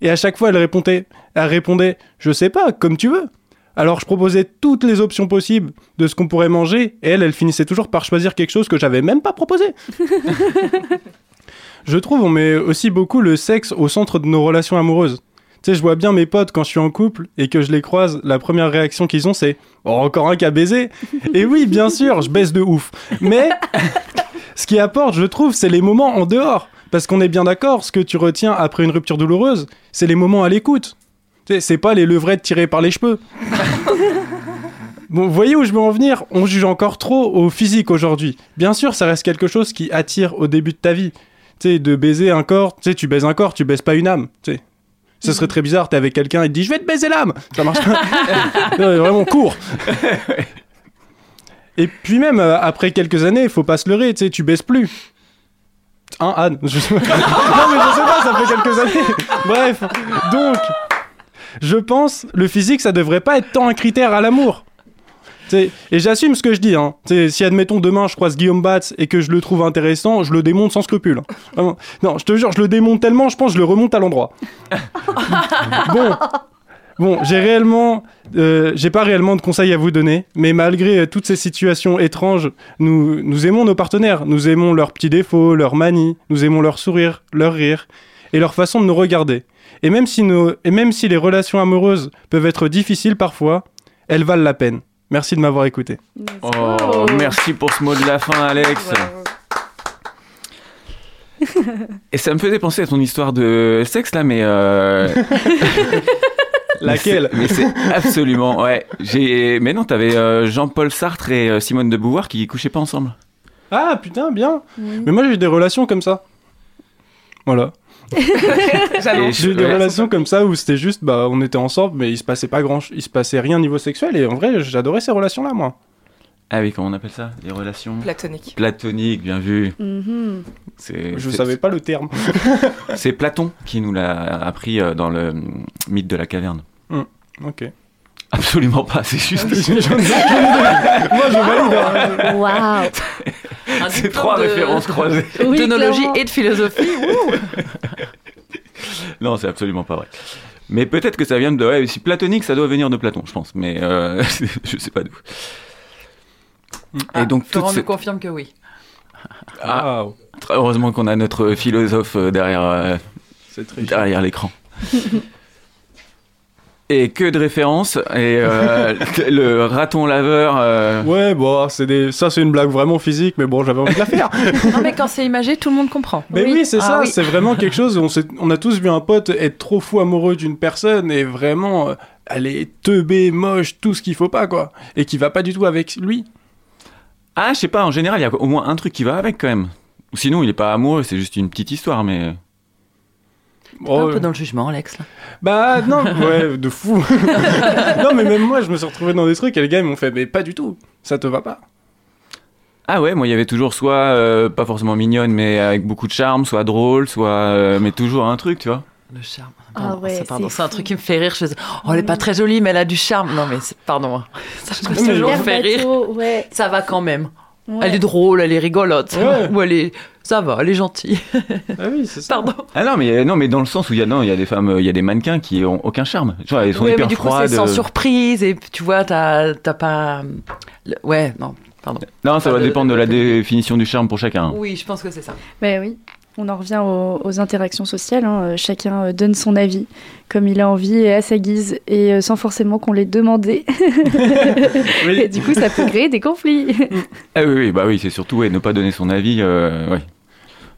et à chaque fois elle répondait, elle répondait, je sais pas, comme tu veux. Alors je proposais toutes les options possibles de ce qu'on pourrait manger et elle, elle finissait toujours par choisir quelque chose que j'avais même pas proposé. je trouve on met aussi beaucoup le sexe au centre de nos relations amoureuses. Tu sais, je vois bien mes potes quand je suis en couple et que je les croise, la première réaction qu'ils ont c'est oh, encore un qui a baisé. Et oui, bien sûr, je baisse de ouf. Mais ce qui apporte, je trouve, c'est les moments en dehors. Parce qu'on est bien d'accord, ce que tu retiens après une rupture douloureuse, c'est les moments à l'écoute. C'est pas les levrettes tirées par les cheveux. Bon, vous voyez où je veux en venir? On juge encore trop au physique aujourd'hui. Bien sûr, ça reste quelque chose qui attire au début de ta vie. Tu sais, de baiser un corps, tu sais, tu baises un corps, tu baises pas une âme. Tu sais. Ce serait très bizarre, t'es avec quelqu'un, il te dit je vais te baiser l'âme. Ça marche pas. Vraiment court. Et puis même euh, après quelques années, faut pas se leurrer, tu sais, tu baisses plus. Hein, Anne Je sais pas. Non, mais je sais pas, ça fait quelques années. Bref, donc, je pense, le physique, ça devrait pas être tant un critère à l'amour. Et j'assume ce que je dis. Hein. Si, admettons, demain, je croise Guillaume Batz et que je le trouve intéressant, je le démonte sans scrupule. hein. Non, je te jure, je le démonte tellement, je pense que je le remonte à l'endroit. bon, bon j'ai réellement... euh, j'ai pas réellement de conseils à vous donner, mais malgré euh, toutes ces situations étranges, nous, nous aimons nos partenaires, nous aimons leurs petits défauts, leurs manies, nous aimons leur sourire, leur rire et leur façon de nous regarder. Et même si, nos, et même si les relations amoureuses peuvent être difficiles parfois, elles valent la peine. Merci de m'avoir écouté. Oh, merci pour ce mot de la fin, Alex. Et ça me faisait penser à ton histoire de sexe là, mais euh, Laquelle Mais c'est absolument ouais. J'ai mais non, t'avais euh, Jean-Paul Sartre et euh, Simone de Beauvoir qui couchaient pas ensemble. Ah putain, bien Mais moi j'ai eu des relations comme ça. Voilà. Et J'ai eu des relations comme ça où c'était juste, bah on était ensemble, mais il se passait pas grand il se passait rien niveau sexuel, et en vrai j'adorais ces relations-là, moi. Ah oui, comment on appelle ça? Les relations? Platonique. platoniques, bien vu. Mhm. C'est Je c'est- savais pas le terme. C'est Platon qui nous l'a appris euh, dans le mythe de la caverne. Ok. Absolument pas, c'est juste. Moi je valide. hein. Waouh C'est diplôme trois de- références croisées. Oui, D'onologie et de philosophie. Non, c'est absolument pas vrai. Mais peut-être que ça vient de. Ouais, si platonique, ça doit venir de Platon, je pense. Mais euh, je sais pas d'où. Et donc, toutes Florent me confirme que oui. Ah, heureusement qu'on a notre philosophe derrière, euh, c'est très derrière l'écran. Et que de références. Et euh, le raton laveur. euh, Ouais, bon, c'est des... ça c'est une blague vraiment physique, mais bon, j'avais envie de la faire. Non, mais quand c'est imagé, tout le monde comprend. Mais oui, c'est Ah ça, oui. c'est vraiment quelque chose. On, a tous vu un pote être trop fou amoureux d'une personne et vraiment, euh, elle est teubée, moche, tout ce qu'il faut pas, quoi. Et qui va pas du tout avec lui. Ah, je sais pas, en général, il y a au moins un truc qui va avec quand même. Sinon, il est pas amoureux, c'est juste une petite histoire, mais. Oh, un peu dans le jugement, Alex. là. Bah non, ouais, de fou. non, mais même moi, je me suis retrouvé dans des trucs et les gars ils m'ont fait, mais pas du tout, ça te va pas. Ah ouais, moi, il y avait toujours soit euh, pas forcément mignonne, mais avec beaucoup de charme, soit drôle, soit. euh, mais toujours un truc, tu vois. Le charme. Ah ouais, c'est pardon, c'est c'est un truc qui me fait rire. Je fais, oh, elle est pas très jolie, mais elle a du charme. Non, mais pardon. hein. Ça me mais- toujours fait rire. ouais. Ça va quand même. ouais. Elle est drôle, elle est rigolote. Ouais. Ou elle est. Ça va, elle est gentille. Ah oui, c'est ça. Pardon. Ah non, mais, non, mais dans le sens où il y a, non, il y a des femmes, euh, il y a des mannequins qui ont aucun charme. Tu vois, elles sont Ouais, mais hyper du coup, froides. c'est sans euh. surprise. Et tu vois, t'as t'as pas. le- Ouais, non, pardon. Non, ça va de- dépendre de la de- définition du charme pour chacun. Oui, je pense que c'est ça. Ben oui, on en revient aux, aux interactions sociales. hein. Euh, Chacun euh, donne son avis comme il a envie et à sa guise et euh, sans forcément qu'on l'ait demandé. Oui. Et du coup, ça peut créer des conflits. Ah oui, oui, bah oui, c'est surtout ouais, ne pas donner son avis, euh, ouais,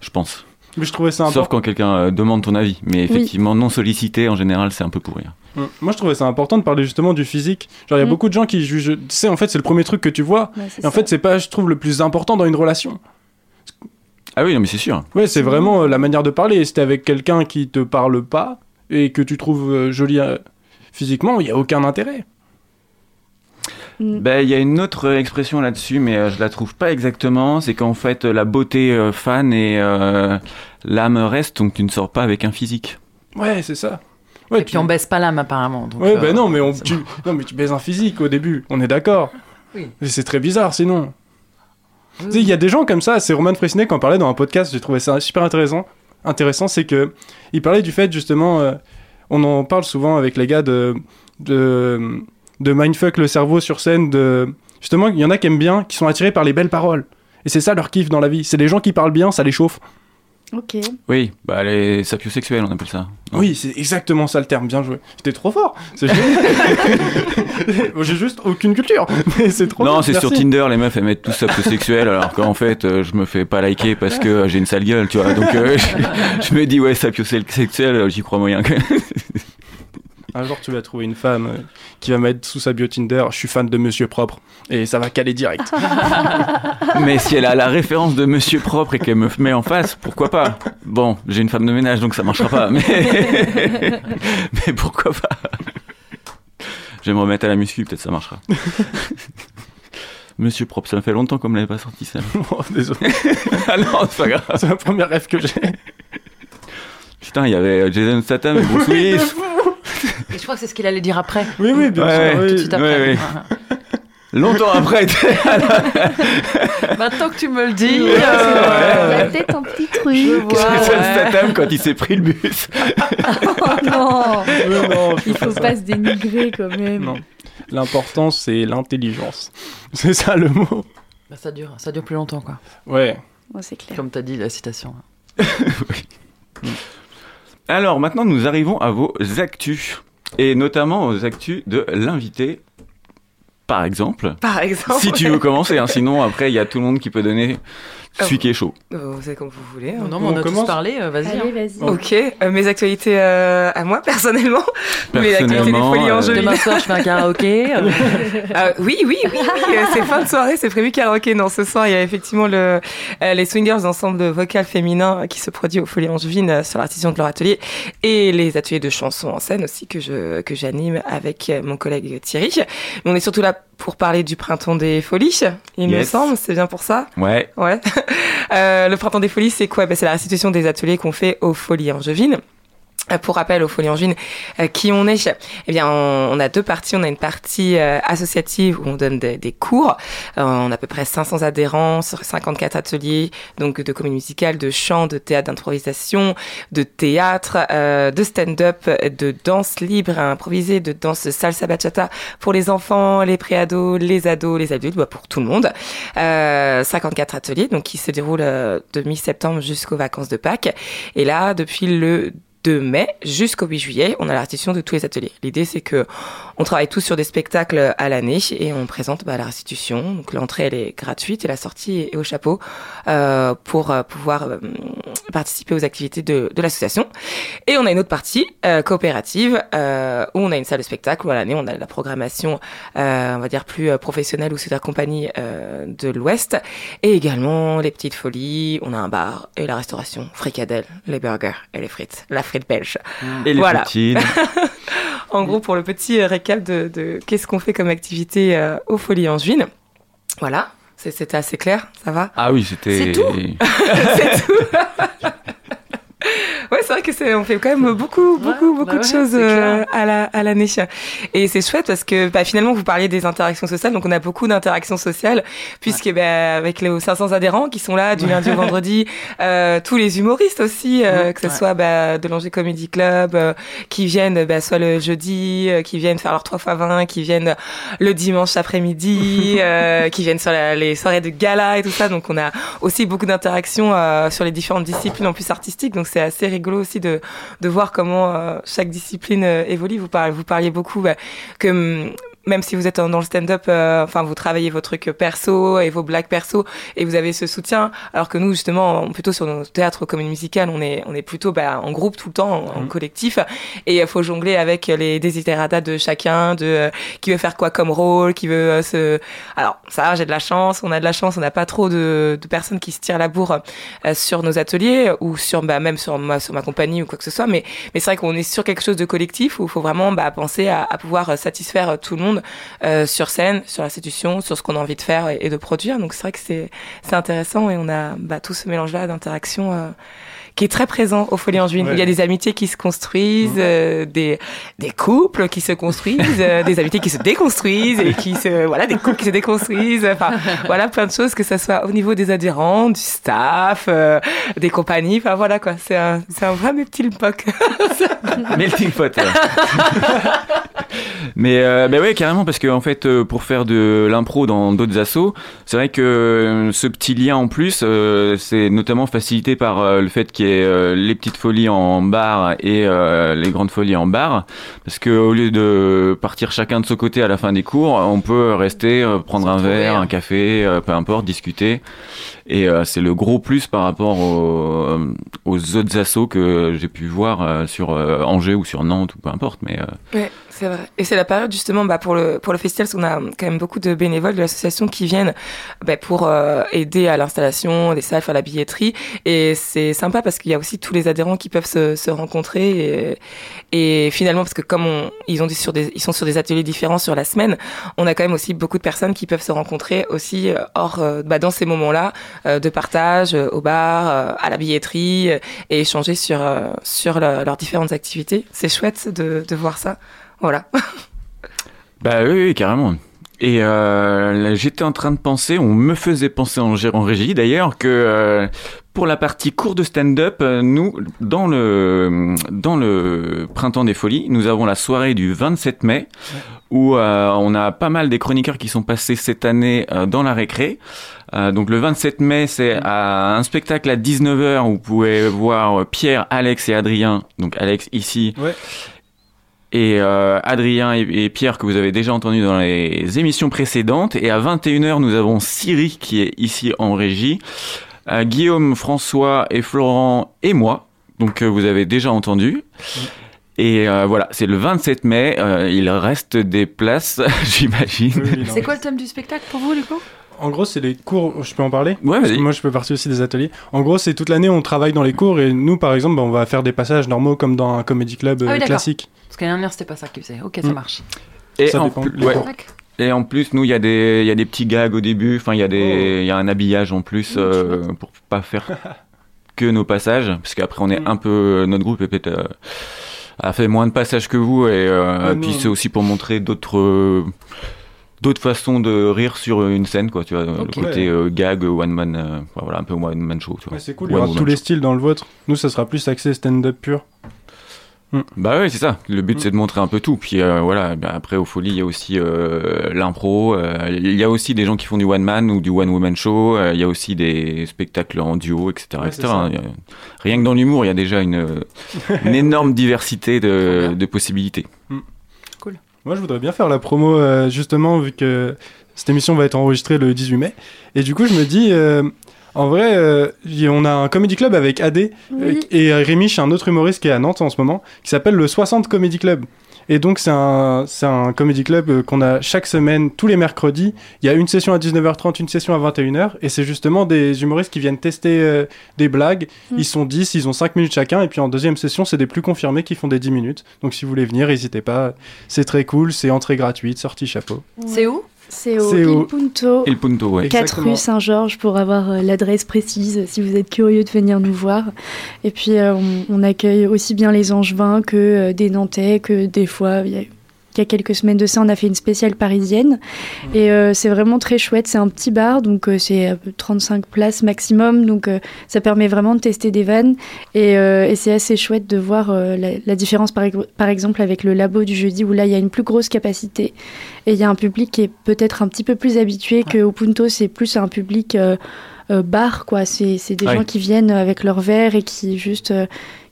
je pense. Mais je trouvais ça Sauf important. quand quelqu'un demande ton avis. Mais effectivement, non sollicité, en général, c'est un peu pourri. Mm. Moi, je trouvais ça important de parler justement du physique. Genre, il y a Mm. beaucoup de gens qui jugent. Tu sais, en fait, c'est le premier truc que tu vois. Ouais, Et en ça. fait, c'est pas, je trouve, le plus important dans une relation. Ah oui, non, mais c'est sûr. Ouais, c'est vraiment euh, la manière de parler. Si t'es avec quelqu'un qui te parle pas et que tu trouves euh, jolie euh, physiquement, il y a aucun intérêt. Mm. Ben, il y a une autre expression là-dessus, mais euh, je la trouve pas exactement. C'est qu'en fait, la beauté euh, fan et euh, l'âme reste, donc tu ne sors pas avec un physique. Ouais, c'est ça. Ouais, Et puis on baisse pas l'âme apparemment. donc, Ouais, euh, bah non, mais on, tu, non, mais tu baises un physique au début, on est d'accord. Oui. Et c'est très bizarre sinon. Oui, Tu sais, il y a des gens comme ça, c'est Roman Fressinet qui en parlait dans un podcast, j'ai trouvé ça super intéressant. Intéressant, c'est que il parlait du fait justement, euh, on en parle souvent avec les gars de, de, de mindfuck le cerveau sur scène, de justement, il y en a qui aiment bien, qui sont attirés par les belles paroles. Et c'est ça leur kiff dans la vie, c'est les gens qui parlent bien, ça les chauffe. Ok. Oui, bah les sapiosexuels, on appelle ça. Oui, c'est exactement ça le terme, bien joué. J'étais trop fort, c'est J'ai juste aucune culture, mais c'est trop non, c'est sur. Tinder, les meufs elles mettent tous sapiosexuels, alors qu'en fait, euh, je me fais pas liker parce que j'ai une sale gueule, tu vois. Donc euh, je, je me dis, ouais, sapiosexuel, euh, j'y crois moyen. Un jour, tu vas trouver une femme euh, qui va mettre sous sa bio Tinder Je suis fan de Monsieur Propre. Et ça va caler direct. Mais si elle a la référence de Monsieur Propre et qu'elle me met en face, pourquoi pas? Bon, j'ai une femme de ménage donc ça marchera pas, mais, mais pourquoi pas? Je vais me remettre à la muscu, peut-être ça marchera. Monsieur Propre, ça me fait longtemps qu'on me l'avait pas sorti ça. Oh, désolé, ah non, c'est pas grave. c'est un premier rêve que j'ai. Putain, il y avait Jason Statham et Bruce Willis. Et je crois que c'est ce qu'il allait dire après. Oui, oui, bien Ouais, sûr. oui. Tout de suite après. ouais, ouais. Longtemps après. Maintenant que tu me le dis. Ouais, c'est euh, vrai. Il y a peut-être un petit truc. Je vois, ouais. Statham quand il s'est pris le bus. Oh non non, Il faut ça. pas se dénigrer quand même. Non. L'important, c'est l'intelligence. C'est ça le mot. Bah, ça dure, ça dure plus longtemps quoi. Ouais. Ouais, c'est clair. Comme t'as dit la citation. Alors maintenant, nous arrivons à vos actus. Et notamment aux actus de l'invité, par exemple. Par exemple. Si tu veux commencer, hein, sinon après, il y a tout le monde qui peut donner celui qui est chaud. Euh, C'est comme vous voulez. hein. Non, mais on on, a commence tous parlé, euh, vas-y. Allez, hein. vas-y. Ok, euh, mes actualités euh, à moi personnellement. Mes actualités des Personnellement, folies en jeu. Demain soir, je fais un karaoké. oui, oui, oui, oui, c'est fin de soirée, c'est prévu karaoké. Non, ce soir, il y a effectivement le, euh, les Swingers, ensemble vocal féminin qui se produit au Folie Angevine euh, sur l'artisan de leur atelier et les ateliers de chansons en scène aussi que je que j'anime avec mon collègue Thierry. Mais on est surtout là pour parler du printemps des folies, il me semble, c'est bien pour ça. Ouais. Ouais. Euh, le printemps des folies, c'est quoi? Ben, C'est la restitution des ateliers qu'on fait aux Folies Angevines. Euh, Pour rappel, aux Folies Angevines, euh, qui on est Eh bien, on, on a deux parties. On a une partie euh, associative où on donne des, des cours. Euh, on a à peu près 500 adhérents sur 54 ateliers, donc de comédie musicale, de chant, de théâtre d'improvisation, de théâtre, euh, de stand-up, de danse libre, improvisée, de danse salsa bachata pour les enfants, les préados, les ados, les adultes, bah, pour tout le monde. Euh, 54 ateliers, donc qui se déroulent euh, de mi-septembre jusqu'aux vacances de Pâques. Et là, depuis le 2 mai jusqu'au 8 juillet, on a la restitution de tous les ateliers. L'idée, c'est que on travaille tous sur des spectacles à l'année et on présente bah, la restitution. Donc l'entrée, elle est gratuite et la sortie est au chapeau euh, pour euh, pouvoir euh, participer aux activités de, de l'association. Et on a une autre partie euh, coopérative où on a une salle de spectacle où à l'année on a la programmation, on va dire plus professionnelle ou c'est la compagnie de l'Ouest et également les petites folies. On a un bar et la restauration, fricadelle, les burgers et les frites, belge. Et les Voilà. poutines. En gros, pour le petit euh, récap de, de qu'est-ce qu'on fait comme activité euh, aux Folies en juin. Voilà, c'était assez clair, ça va? Ah oui, c'était. C'est tout. C'est tout. Ouais, c'est vrai que c'est, on fait quand même beaucoup, beaucoup, beaucoup bah de ouais, choses euh, à la à l'année. Et c'est chouette parce que bah, finalement vous parliez des interactions sociales, donc on a beaucoup d'interactions sociales puisque bah, avec les 500 adhérents qui sont là du lundi au vendredi, euh, tous les humoristes aussi, euh, que ce soit bah, de l'Angers Comedy Club, euh, qui viennent bah, soit le jeudi, euh, qui viennent faire leur 3 x 20, qui viennent le dimanche après-midi, euh, qui viennent sur la- les soirées de gala et tout ça. Donc on a aussi beaucoup d'interactions euh, sur les différentes disciplines en plus artistiques. Donc c'est assez rigolo aussi de, de voir comment euh, chaque discipline euh, évolue. Vous parlez, vous parliez beaucoup bah, que hum, même si vous êtes dans le stand-up, euh, enfin vous travaillez vos trucs perso et vos blagues perso et vous avez ce soutien, alors que nous justement plutôt sur nos théâtres comédie musicale, on est on est plutôt bah, en groupe tout le temps, en, en collectif et il faut jongler avec les desiderata de chacun, de euh, qui veut faire quoi comme rôle, qui veut euh, se. Alors ça, j'ai de la chance, on a de la chance, on n'a pas trop de, de personnes qui se tirent la bourre euh, sur nos ateliers ou sur bah, même sur ma sur ma compagnie ou quoi que ce soit, mais mais c'est vrai qu'on est sur quelque chose de collectif où il faut vraiment bah, penser à, à pouvoir euh, satisfaire euh, tout le monde euh, sur scène, sur l'institution, sur ce qu'on a envie de faire et, de produire. Donc c'est vrai que c'est intéressant et on a bah, tout ce mélange là d'interaction. euh, qui est très présent au Folie en Juin. Ouais. Il y a des amitiés qui se construisent, euh, des, des couples qui se construisent, euh, des amitiés qui se déconstruisent et qui se, voilà, des couples qui se déconstruisent. Enfin, voilà, plein de choses, que ça soit au niveau des adhérents, du staff, euh, des compagnies. Enfin, voilà, quoi. C'est un, c'est un vrai melting pot. Melting pot. ouais. mais euh, bah ouais, carrément, parce que en fait, pour faire de l'impro dans d'autres assos, c'est vrai que ce petit lien en plus, c'est notamment facilité par le fait qu'il euh, les petites folies en bar et euh, les grandes folies en bar, parce que au lieu de partir chacun de son côté à la fin des cours, on peut rester, euh, prendre un verre, un café, peu importe, discuter. Et c'est le gros plus par rapport aux, aux autres assos que j'ai pu voir sur Angers ou sur Nantes ou peu importe. Mais Ouais, c'est vrai. Et c'est la période justement bah, pour le pour le festival, parce qu'on a quand même beaucoup de bénévoles de l'association qui viennent bah, pour euh, aider à l'installation des salles, faire la billetterie. Et c'est sympa parce qu'il y a aussi tous les adhérents qui peuvent se, se rencontrer. Et, finalement, parce que comme on, ils ont des, sur des ils sont sur des ateliers différents sur la semaine, on a quand même aussi beaucoup de personnes qui peuvent se rencontrer aussi euh, hors euh, bah, dans ces moments-là euh, de partage euh, au bar, à la billetterie et échanger sur sur le- leurs différentes activités. C'est chouette de de voir ça. Voilà. bah oui, oui, carrément. Et euh, j'étais en train de penser, on me faisait penser en, en régie d'ailleurs que euh, pour la partie cours de stand-up, euh, nous dans le dans le printemps des folies, nous avons la soirée du 27 mai où euh, on a pas mal des chroniqueurs qui sont passés cette année euh, dans la récré. Euh, donc le 27 mai, c'est à un spectacle à 19h où vous pouvez voir Pierre, Alex et Adrien. Donc Alex ici. Ouais. Et euh, Adrien et, et Pierre que vous avez déjà entendu dans les émissions précédentes. Et à 21h, nous avons Siri qui est ici en régie. Euh, Guillaume, François et Florent et moi. Donc euh, vous avez déjà entendu. Et euh, voilà, c'est le 27 mai. Euh, il reste des places, j'imagine. Oui, oui, non, C'est quoi le thème du spectacle pour vous, du coup? En gros, c'est les cours. Je peux en parler Ouais, Parce vas-y. que moi, je fais partie aussi des ateliers. En gros, c'est toute l'année, on travaille dans les cours et nous, par exemple, bah, on va faire des passages normaux comme dans un comédie club Ah oui, euh, d'accord. classique. Parce qu'année dernière, c'était pas ça qu'ils faisaient. Ok, ça Mm. marche. Et Ça en, dépend, plus, les ouais. cours. Tac. et en plus, nous, il y, a des- il y a des petits gags au début. Enfin, il y, a des- il y a un habillage en plus euh, pour pas faire que nos passages. Parce qu'après, on est Mm. un peu. Notre groupe est peut-être. euh, a fait moins de passages que vous. Et euh, Ouais, puis, c'est aussi pour montrer d'autres. Euh, D'autres façons de rire sur une scène, quoi, tu vois, Ok. le côté euh, gag, one man, euh, voilà, un peu one man show, tu vois. Ouais, c'est cool, il y aura tous les show. styles dans le vôtre. Nous, ça sera plus axé stand-up pur. Bah oui, c'est ça. Le but, c'est de montrer un peu tout. Puis euh, voilà, bah, après, au Folie, il y a aussi euh, l'impro. euh, Il y a aussi des gens qui font du one-man ou du one-woman show. euh, Il y a aussi des spectacles en duo, etc. Ouais, a- Rien que dans l'humour, il y a déjà une, une énorme diversité de, de possibilités. Moi, je voudrais bien faire la promo, euh, justement, vu que cette émission va être enregistrée le 18 mai. Et du coup, je me dis, euh, en vrai, euh, on a un comedy club avec AD euh, Oui. et Rémi, un autre humoriste qui est à Nantes en ce moment, qui s'appelle le 60 Comedy Club. Et donc, c'est un, un comedy club euh, qu'on a chaque semaine, tous les mercredis. Il y a une session à 19h30, une session à 21h. Et c'est justement des humoristes qui viennent tester euh, des blagues. Mm. Ils sont 10, ils ont 5 minutes chacun. Et puis en deuxième session, c'est des plus confirmés qui font des 10 minutes. Donc si vous voulez venir, n'hésitez pas. C'est très cool, c'est entrée gratuite, sortie chapeau. C'est où? C'est au C'est au- Il Punto, Et le punto, ouais. 4 Exactement. rue Saint-Georges pour avoir euh, l'adresse précise si vous êtes curieux de venir nous voir. Et puis euh, on, on accueille aussi bien les Angevins que euh, des Nantais, que des fois, il y a, il y a quelques semaines de ça, on a fait une spéciale parisienne. Et euh, c'est vraiment très chouette. C'est un petit bar, donc euh, c'est à peu 35 places maximum. Donc euh, ça permet vraiment de tester des vannes. Et, euh, et c'est assez chouette de voir euh, la, la différence, par, ex- par exemple, avec le labo du jeudi, où là, il y a une plus grosse capacité. Et il y a un public qui est peut-être un petit peu plus habitué que au Punto, c'est plus un public euh, euh, bar, quoi. C'est c'est des Ouais. gens qui viennent avec leur verre et qui juste.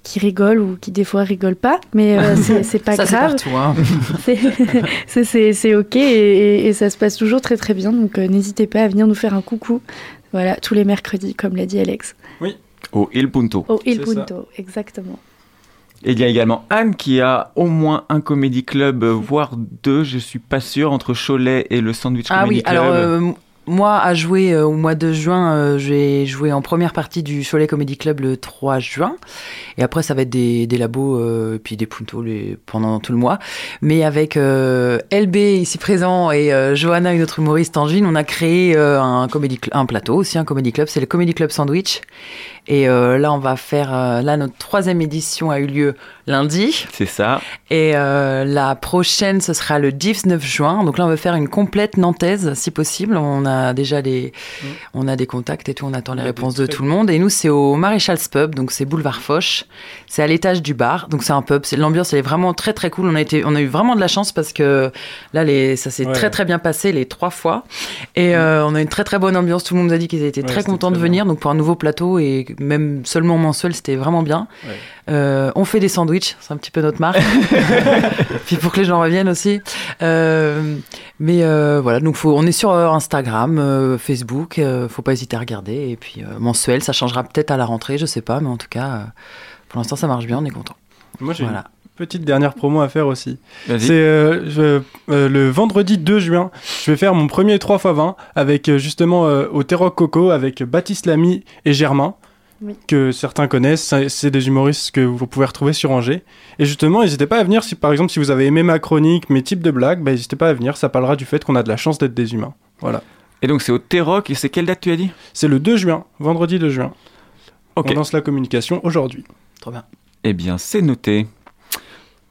Qui rigolent ou qui des fois rigolent pas, mais euh, c'est pas Ça, grave. Hein. C'est- c'est- C'est c'est ok et, et- et ça se passe toujours très très bien. Donc euh, n'hésitez pas à venir nous faire un coucou. Voilà, tous les mercredis, comme l'a dit Alex. Au Il Punto. Au Il ça. Punto, exactement. Et il y a également Anne qui a au moins un comédie club, voire deux, je suis pas sûr, entre Cholet et le Sandwich Ah Comedy oui, Club. alors euh, moi, à jouer euh, au mois de juin, euh, j'ai joué en première partie du Cholet Comedy Club le 3 juin. Et après, ça va être des, labos euh, puis des puntos pendant tout le mois. Mais avec LB ici présent et Johanna, une autre humoriste angine, on a créé un, un plateau aussi, un comédie club. C'est le Comedy Club Sandwich. Et euh, là, on va faire... euh, là, notre troisième édition a eu lieu lundi. C'est ça. Et euh, la prochaine, ce sera le 19 juin. Donc là, on va faire une complète nantaise, si possible. On a déjà des, on a des contacts et tout. On attend les réponses de tout le monde. Et nous, c'est au Maréchal's Pub, donc c'est boulevard Foch. C'est à l'étage du bar, donc c'est un pub. C'est l'ambiance, elle est vraiment très très cool. On a été, on a eu vraiment de la chance parce que là, les, ça s'est Ouais. très très bien passé les trois fois. Et euh, on a une très très bonne ambiance. Tout le monde nous a dit qu'ils étaient Ouais, très contents de venir. Donc pour un nouveau plateau et même seulement mensuel, c'était vraiment bien. Ouais. Euh, on fait des sandwichs, c'est un petit peu notre marque. Puis pour que les gens reviennent aussi. Euh, mais voilà, donc faut, on est sur Instagram, Facebook, faut pas hésiter à regarder. Et puis mensuel, ça changera peut-être à la rentrée, je sais pas, mais en tout cas, pour l'instant ça marche bien, on est content. Moi, j'ai Voilà. une petite dernière promo à faire aussi. Vas-y. C'est euh, euh, le vendredi 2 juin, je vais faire mon premier 3x20 avec euh, justement euh, au Terroc Coco avec Baptiste Lamy et Germain. Oui. que certains connaissent, c'est- des humoristes que vous pouvez retrouver sur Angers. Et justement, n'hésitez pas à venir, si par exemple si vous avez aimé ma chronique, mes types de blagues, bah, n'hésitez pas à venir, ça parlera du fait qu'on a de la chance d'être des humains. Voilà. Et donc c'est au T-Rock, et c'est quelle date tu as dit? C'est le 2 juin, vendredi 2 juin. On lance la communication aujourd'hui. Trop bien. Eh bien, c'est noté.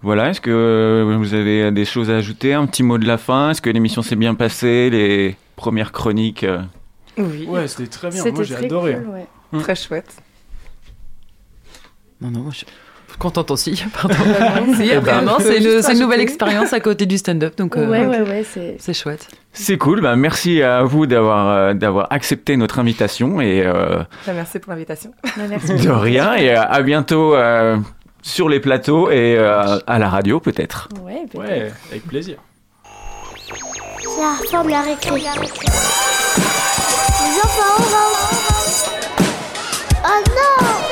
Voilà, est-ce que vous avez des choses à ajouter Un petit mot de la fin? Est-ce que l'émission s'est bien passée Les premières chroniques euh, Oui, Ouais, c'était très bien, C'était moi j'ai très adoré. cool, ouais. très chouette. Non, non, moi je contente aussi. Pardon. Ben, peut c'est une, nouvelle expérience à côté du stand-up, donc euh, ouais, ouais, ouais, c'est. chouette. C'est cool, bah, merci à vous d'avoir euh, d'avoir accepté notre invitation et euh, Bah, Merci pour l'invitation. Merci. de rien et euh, à bientôt euh, sur les plateaux et euh, à la radio peut-être. Ouais, peut-être. Ouais, avec plaisir. Ça ressemble à récré. Les enfants, on rentre. Oh non,